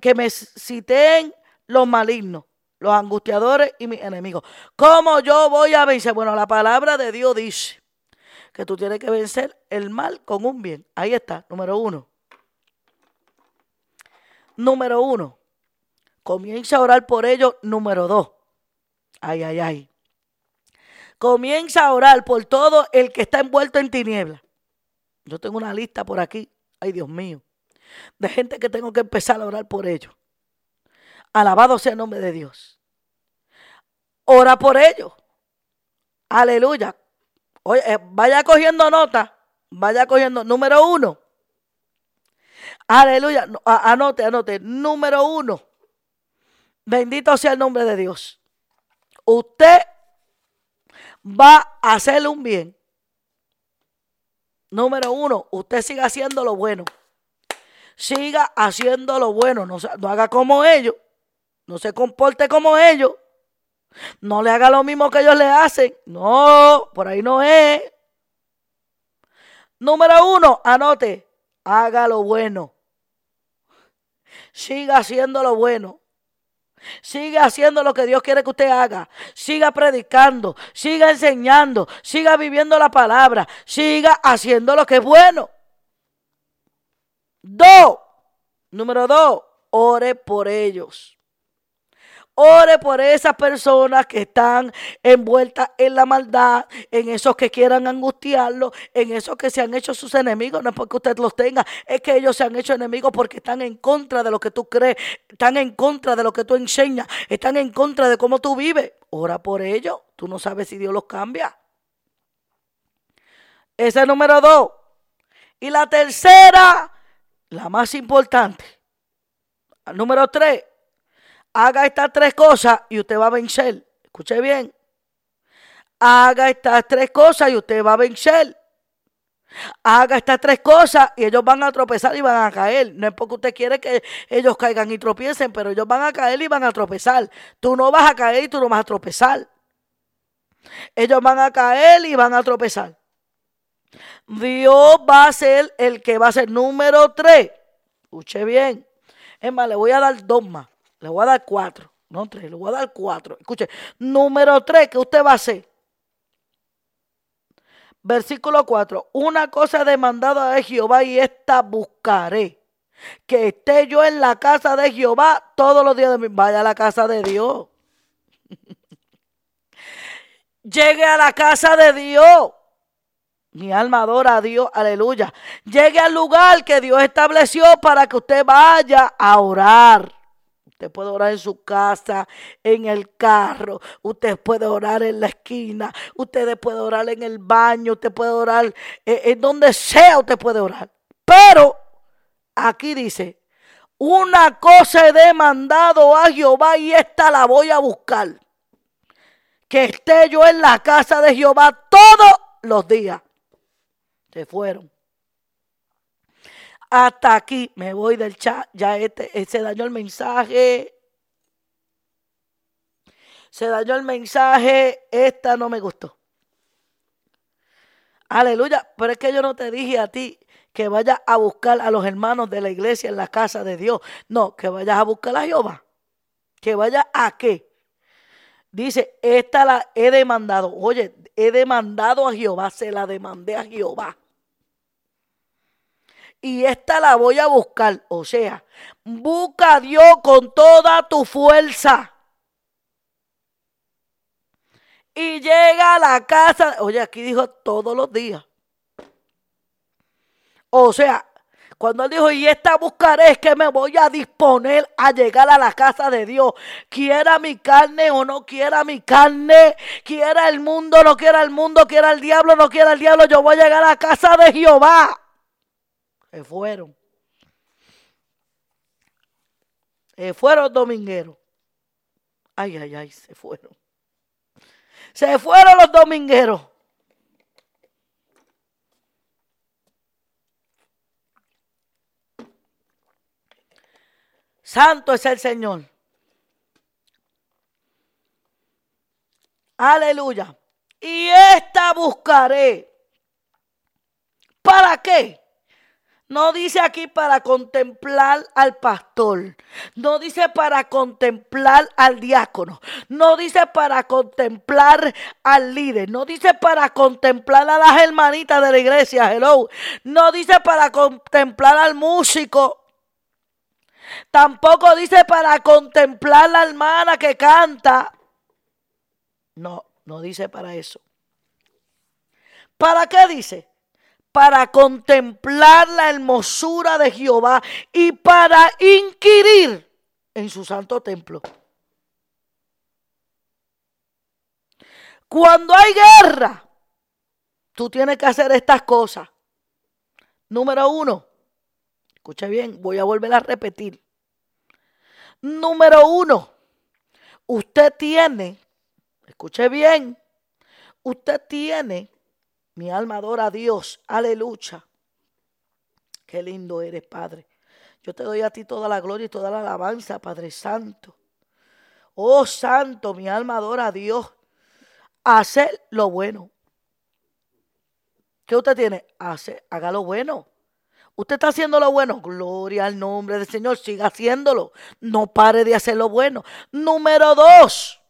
que me citen los malignos los angustiadores y mis enemigos. ¿Cómo yo voy a vencer? Bueno, la palabra de Dios dice que tú tienes que vencer el mal con un bien. Ahí está, número uno. Número uno. Comienza a orar por ellos. Número dos. Ay, ay, ay. Comienza a orar por todo el que está envuelto en tinieblas. Yo tengo una lista por aquí. Ay, Dios mío. De gente que tengo que empezar a orar por ellos. Alabado sea el nombre de Dios. Ora por ellos. Aleluya. Eh, vaya cogiendo nota. Vaya cogiendo. Número uno. Aleluya. Anote, anote. Número uno. Bendito sea el nombre de Dios. Usted va a hacerle un bien. Número uno, usted siga haciendo lo bueno. Siga haciendo lo bueno. No, no haga como ellos. No se comporte como ellos. No le haga lo mismo que ellos le hacen. No, por ahí no es. Número uno, anote, haga lo bueno. Siga haciendo lo bueno. Siga haciendo lo que Dios quiere que usted haga. Siga predicando, siga enseñando, siga viviendo la palabra, siga haciendo lo que es bueno. Dos, número dos, ore por ellos. Ore por esas personas que están envueltas en la maldad, en esos que quieran angustiarlo, en esos que se han hecho sus enemigos. No es porque usted los tenga, es que ellos se han hecho enemigos porque están en contra de lo que tú crees, están en contra de lo que tú enseñas, están en contra de cómo tú vives. Ora por ellos. Tú no sabes si Dios los cambia. Ese es número dos. Y la tercera, la más importante. Número tres Haga estas tres cosas y usted va a vencer. Escuche bien. Haga estas tres cosas y usted va a vencer. Haga estas tres cosas y ellos van a tropezar y van a caer. No es porque usted quiere que ellos caigan y tropiecen, pero ellos van a caer y van a tropezar. Tú no vas a caer y tú no vas a tropezar. Ellos van a caer y van a tropezar. Dios va a ser el que va a ser número tres. Escuche bien. Es más, le voy a dar dos más. Le voy a dar cuatro, no tres, le voy a dar cuatro. Escuche, número tres, ¿qué usted va a hacer? Versículo 4. Una cosa demandada de Jehová y esta buscaré. Que esté yo en la casa de Jehová todos los días de mi Vaya a la casa de Dios. <laughs> Llegue a la casa de Dios. Mi alma adora a Dios, aleluya. Llegue al lugar que Dios estableció para que usted vaya a orar. Usted puede orar en su casa, en el carro, usted puede orar en la esquina, usted puede orar en el baño, usted puede orar eh, en donde sea, usted puede orar. Pero aquí dice, una cosa he demandado a Jehová y esta la voy a buscar. Que esté yo en la casa de Jehová todos los días. Se fueron. Hasta aquí me voy del chat. Ya este, eh, se dañó el mensaje. Se dañó el mensaje. Esta no me gustó. Aleluya. Pero es que yo no te dije a ti que vayas a buscar a los hermanos de la iglesia en la casa de Dios. No, que vayas a buscar a Jehová. Que vayas a qué. Dice, esta la he demandado. Oye, he demandado a Jehová. Se la demandé a Jehová y esta la voy a buscar. O sea, busca a Dios con toda tu fuerza. Y llega a la casa. Oye, aquí dijo todos los días. O sea, cuando él dijo, y esta buscaré, es que me voy a disponer a llegar a la casa de Dios. Quiera mi carne o no quiera mi carne, quiera el mundo, no quiera el mundo, quiera el diablo, no quiera el diablo, yo voy a llegar a la casa de Jehová. Se fueron. Se fueron domingueros. Ay, ay, ay, se fueron. Se fueron los domingueros. Santo es el Señor. Aleluya. Y esta buscaré. ¿Para qué? No dice aquí para contemplar al pastor. No dice para contemplar al diácono. No dice para contemplar al líder. No dice para contemplar a las hermanitas de la iglesia. Hello. No dice para contemplar al músico. Tampoco dice para contemplar la hermana que canta. No, no dice para eso. ¿Para qué dice? Para contemplar la hermosura de Jehová y para inquirir en su santo templo. Cuando hay guerra, tú tienes que hacer estas cosas. Número uno, escuche bien, voy a volver a repetir. Número uno, usted tiene, escuche bien, usted tiene, mi alma adora a Dios, aleluya. Qué lindo eres, Padre. Yo te doy a ti toda la gloria y toda la alabanza, Padre Santo. Oh Santo, mi alma adora a Dios. Hacer lo bueno. ¿Qué usted tiene? Hace, haga lo bueno. Usted está haciendo lo bueno. Gloria al nombre del Señor. Siga haciéndolo. No pare de hacer lo bueno. Número dos.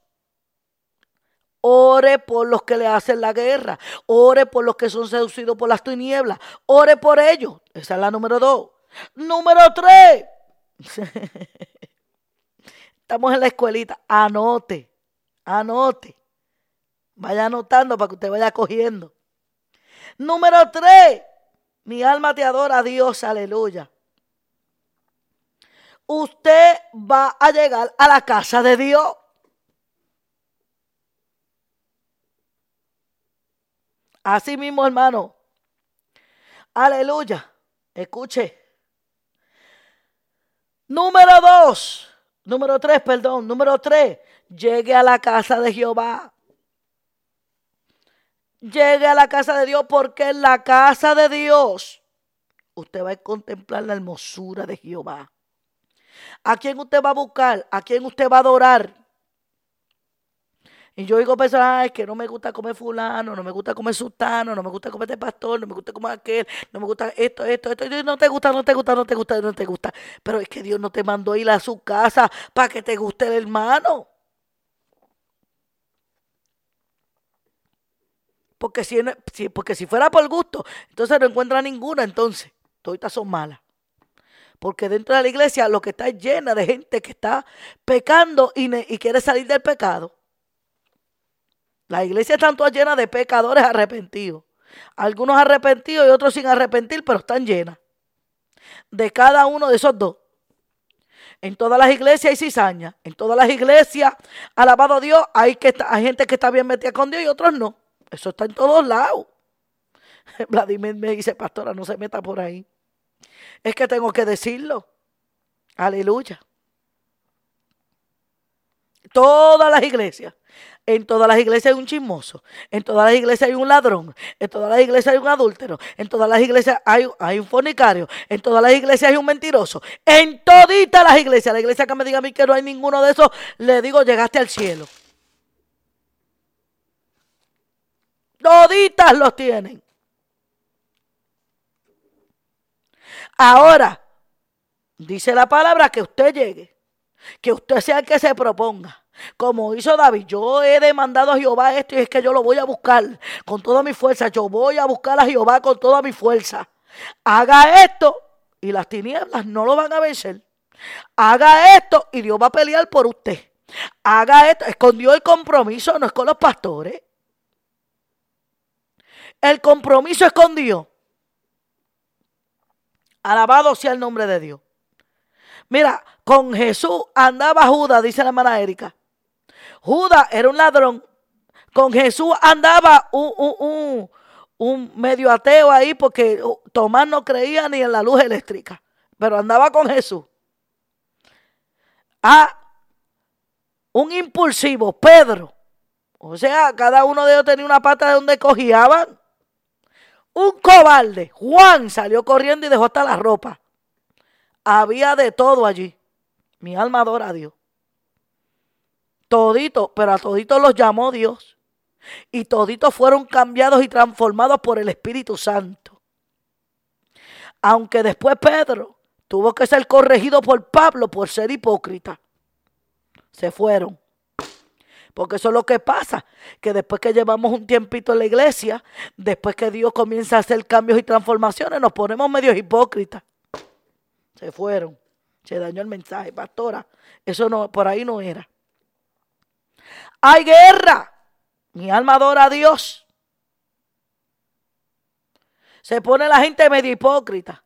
Ore por los que le hacen la guerra. Ore por los que son seducidos por las tinieblas. Ore por ellos. Esa es la número dos. Número tres. <laughs> Estamos en la escuelita. Anote. Anote. Vaya anotando para que usted vaya cogiendo. Número tres, mi alma te adora, Dios, aleluya. Usted va a llegar a la casa de Dios. Así mismo, hermano. Aleluya. Escuche. Número dos. Número tres, perdón. Número tres. Llegue a la casa de Jehová llegue a la casa de Dios porque en la casa de Dios usted va a contemplar la hermosura de Jehová. ¿A quién usted va a buscar? ¿A quién usted va a adorar? Y yo digo personas que no me gusta comer fulano, no me gusta comer sultano, no me gusta comer este pastor, no me gusta comer aquel, no me gusta esto, esto, esto. Y no te gusta, no te gusta, no te gusta, no te gusta. Pero es que Dios no te mandó ir a su casa para que te guste el hermano. Porque si, porque si fuera por gusto, entonces no encuentra ninguna, entonces, todas son malas. Porque dentro de la iglesia lo que está llena de gente que está pecando y, y quiere salir del pecado. La iglesia está todas llena de pecadores arrepentidos. Algunos arrepentidos y otros sin arrepentir, pero están llenas. De cada uno de esos dos. En todas las iglesias hay cizaña. En todas las iglesias, alabado Dios, hay, que, hay gente que está bien metida con Dios y otros no. Eso está en todos lados. <laughs> Vladimir me dice, pastora, no se meta por ahí. Es que tengo que decirlo. Aleluya. Todas las iglesias. En todas las iglesias hay un chismoso. En todas las iglesias hay un ladrón. En todas las iglesias hay un adúltero. En todas las iglesias hay, hay un fornicario. En todas las iglesias hay un mentiroso. En toditas las iglesias. La iglesia que me diga a mí que no hay ninguno de esos, le digo, llegaste al cielo. Toditas los tienen. Ahora, dice la palabra que usted llegue, que usted sea el que se proponga. Como hizo David, yo he demandado a Jehová esto y es que yo lo voy a buscar con toda mi fuerza. Yo voy a buscar a Jehová con toda mi fuerza. Haga esto y las tinieblas no lo van a vencer. Haga esto y Dios va a pelear por usted. Haga esto. Escondió el compromiso, no es con los pastores. El compromiso es con Dios. Alabado sea el nombre de Dios. Mira, con Jesús andaba Judas, dice la hermana Erika. Judas era un ladrón. Con Jesús andaba un, un, medio ateo ahí porque Tomás no creía ni en la luz eléctrica. Pero andaba con Jesús. Ah, un impulsivo, Pedro. O sea, cada uno de ellos tenía una pata de donde cogían. Un cobarde. Juan salió corriendo y dejó hasta la ropa. Había de todo allí. Mi alma adora a Dios. Todito, pero a toditos los llamó Dios. Y toditos fueron cambiados y transformados por el Espíritu Santo. Aunque después Pedro tuvo que ser corregido por Pablo por ser hipócrita. Se fueron. Porque eso es lo que pasa, que después que llevamos un tiempito en la iglesia, después que Dios comienza a hacer cambios y transformaciones, nos ponemos medio hipócritas. Se fueron. Se dañó el mensaje, pastora. Eso no, por ahí no era. Hay guerra. Mi alma adora a Dios. Se pone la gente medio hipócrita.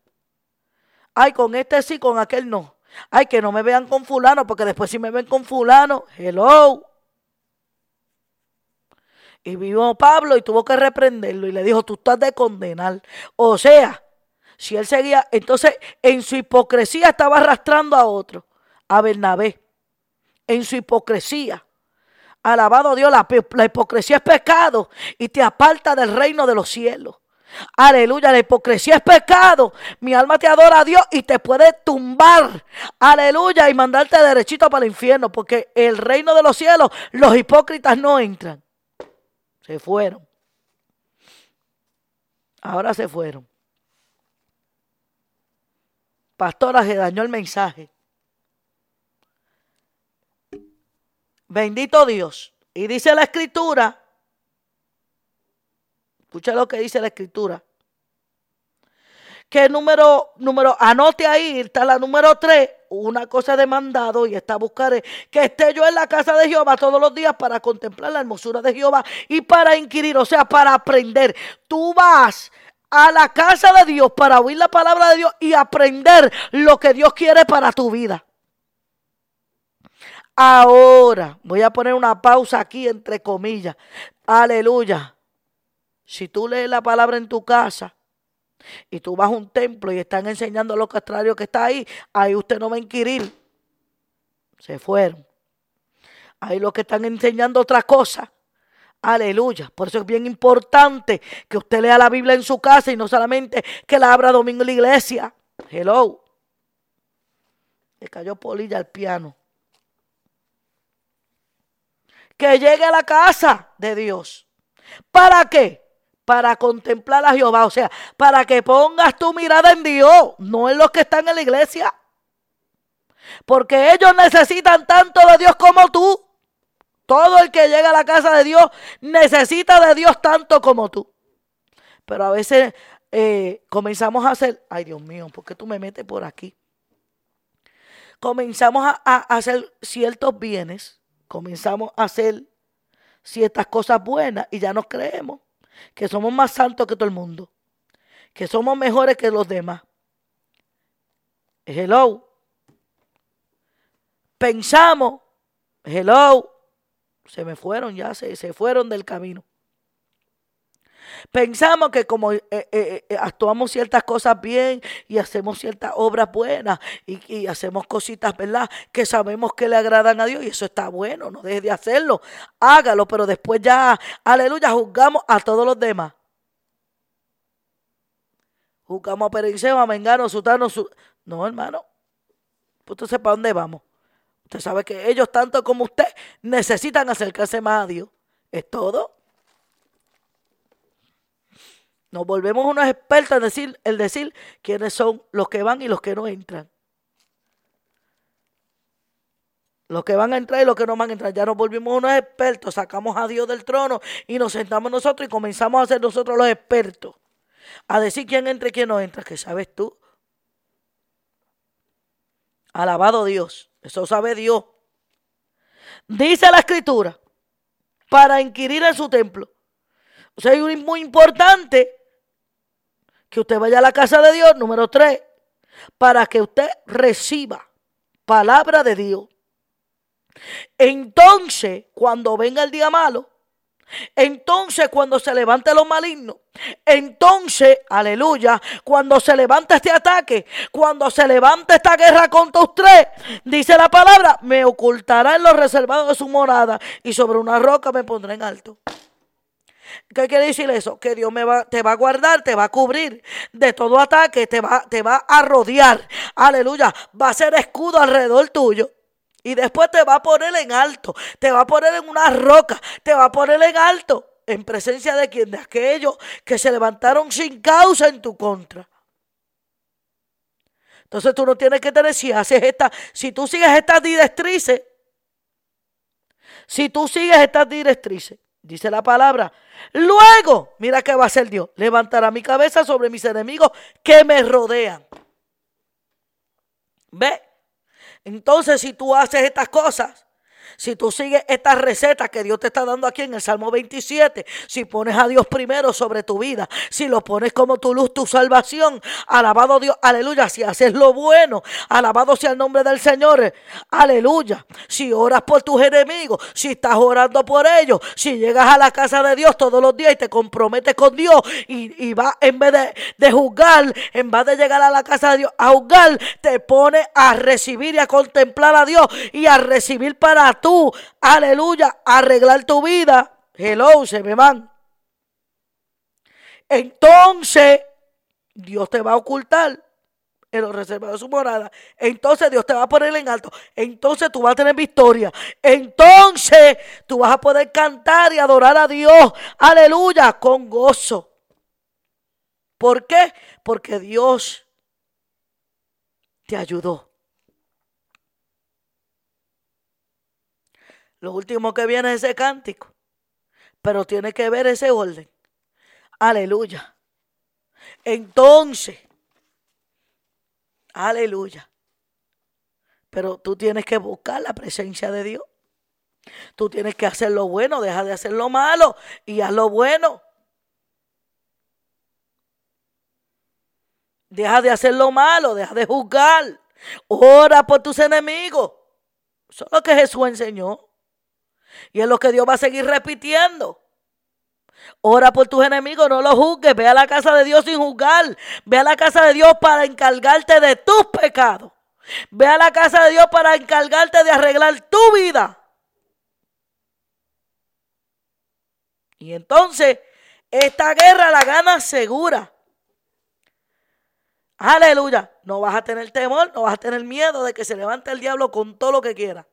Ay, con este sí, con aquel no. Ay, que no me vean con fulano, porque después si me ven con fulano, hello. Y vino Pablo y tuvo que reprenderlo y le dijo, tú estás de condenar. O sea, si él seguía, entonces en su hipocresía estaba arrastrando a otro, a Bernabé. En su hipocresía. Alabado Dios, la, la hipocresía es pecado y te aparta del reino de los cielos. Aleluya, la hipocresía es pecado. Mi alma te adora a Dios y te puede tumbar. Aleluya, y mandarte derechito para el infierno, porque el reino de los cielos, los hipócritas no entran. Se fueron. Ahora se fueron. Pastora, se dañó el mensaje. Bendito Dios. Y dice la escritura Escucha lo que dice la escritura. Que número, número, anote ahí, está la número 3, una cosa de mandado y está buscar que esté yo en la casa de Jehová todos los días para contemplar la hermosura de Jehová y para inquirir, o sea, para aprender. Tú vas a la casa de Dios para oír la palabra de Dios y aprender lo que Dios quiere para tu vida. Ahora, voy a poner una pausa aquí entre comillas. Aleluya. Si tú lees la palabra en tu casa y tú vas a un templo y están enseñando lo contrario que está ahí, ahí usted no va a inquirir. Se fueron. Ahí lo que están enseñando otra cosa. Aleluya. Por eso es bien importante que usted lea la Biblia en su casa y no solamente que la abra domingo en la iglesia. Hello. Le cayó polilla al piano. Que llegue a la casa de Dios. ¿Para qué? para contemplar a Jehová. O sea, para que pongas tu mirada en Dios, no en los que están en la iglesia. Porque ellos necesitan tanto de Dios como tú. Todo el que llega a la casa de Dios necesita de Dios tanto como tú. Pero a veces eh, comenzamos a hacer, ay Dios mío, ¿por qué tú me metes por aquí? Comenzamos a, a hacer ciertos bienes, comenzamos a hacer ciertas cosas buenas y ya nos creemos que somos más santos que todo el mundo, que somos mejores que los demás. Hello. Pensamos, hello, se me fueron ya, se, se fueron del camino. Pensamos que como eh, eh, eh, actuamos ciertas cosas bien y hacemos ciertas obras buenas y, hacemos cositas, ¿verdad? Que sabemos que le agradan a Dios y eso está bueno, no deje de hacerlo, hágalo, pero después ya, aleluya, juzgamos a todos los demás. Juzgamos a Periceo, a Mengano, a Sutano, su... no hermano, pues usted sepa dónde vamos. Usted sabe que ellos, tanto como usted, necesitan acercarse más a Dios. Es todo. Nos volvemos unos expertos en decir, el decir quiénes son los que van y los que no entran. Los que van a entrar y los que no van a entrar. Ya nos volvimos unos expertos, sacamos a Dios del trono y nos sentamos nosotros y comenzamos a ser nosotros los expertos. A decir quién entra y quién no entra. ¿Qué sabes tú? Alabado Dios. Eso sabe Dios. Dice la escritura. Para inquirir en su templo. O sea, es muy importante que usted vaya a la casa de Dios, número tres, para que usted reciba palabra de Dios. Entonces, cuando venga el día malo, entonces cuando se levante los malignos, entonces, aleluya, cuando se levante este ataque, cuando se levante esta guerra contra usted, dice la palabra, me ocultará en los reservados de su morada y sobre una roca me pondré en alto. ¿Qué quiere decir eso? Que Dios me va, te va a guardar, te va a cubrir de todo ataque, te va, te va a rodear. Aleluya. Va a ser escudo alrededor tuyo. Y después te va a poner en alto. Te va a poner en una roca. Te va a poner en alto. En presencia de quien? De aquellos que se levantaron sin causa en tu contra. Entonces tú no tienes que tener, si haces esta, si tú sigues estas directrices, si tú sigues estas directrices, Dice la palabra. Luego, mira qué va a hacer Dios. Levantará mi cabeza sobre mis enemigos que me rodean. ¿Ve? Entonces, si tú haces estas cosas, Si tú sigues esta receta que Dios te está dando aquí en el Salmo 27, si pones a Dios primero sobre tu vida, si lo pones como tu luz, tu salvación, alabado Dios, aleluya, si haces lo bueno, alabado sea el nombre del Señor, aleluya. Si oras por tus enemigos, si estás orando por ellos, si llegas a la casa de Dios todos los días y te comprometes con Dios y, vas en vez de, de juzgar, en vez de llegar a la casa de Dios a juzgar, te pone a recibir y a contemplar a Dios y a recibir para tú, aleluya, arreglar tu vida. Hello, se me van. Entonces, Dios te va a ocultar en los reservados de su morada. Entonces Dios te va a poner en alto. Entonces tú vas a tener victoria. Entonces tú vas a poder cantar y adorar a Dios. Aleluya, con gozo. ¿Por qué? Porque Dios te ayudó. Lo último que viene es ese cántico. Pero tiene que ver ese orden. Aleluya. Entonces, aleluya. Pero tú tienes que buscar la presencia de Dios. Tú tienes que hacer lo bueno, deja de hacer lo malo y haz lo bueno. Deja de hacer lo malo, deja de juzgar. Ora por tus enemigos. Eso es lo que Jesús enseñó. Y es lo que Dios va a seguir repitiendo. Ora por tus enemigos, no los juzgues. Ve a la casa de Dios sin juzgar. Ve a la casa de Dios para encargarte de tus pecados. Ve a la casa de Dios para encargarte de arreglar tu vida. Y entonces, esta guerra la gana segura. Aleluya. No vas a tener temor, no vas a tener miedo de que se levante el diablo con todo lo que quiera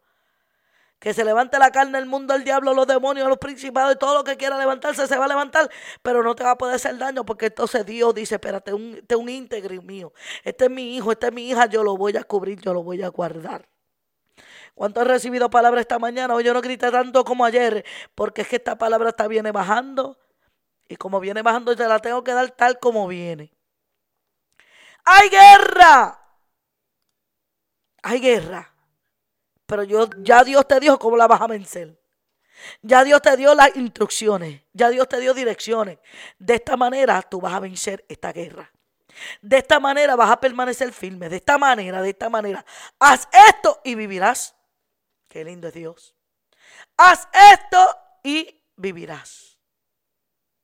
que se levante la carne, el mundo, el diablo, los demonios, los principados y todo lo que quiera levantarse se va a levantar, pero no te va a poder hacer daño porque entonces Dios dice, espérate, este es un íntegro mío, este es mi hijo, este es mi hija, yo lo voy a cubrir, yo lo voy a guardar. ¿Cuánto has recibido palabra esta mañana? Hoy yo no grité tanto como ayer, porque es que esta palabra está viene bajando. Y como viene bajando, te la tengo que dar tal como viene. ¡Hay guerra! Hay guerra. Pero yo, ya Dios te dijo cómo la vas a vencer. Ya Dios te dio las instrucciones. Ya Dios te dio direcciones. De esta manera tú vas a vencer esta guerra. De esta manera vas a permanecer firme. De esta manera, de esta manera. Haz esto y vivirás. Qué lindo es Dios. Haz esto y vivirás.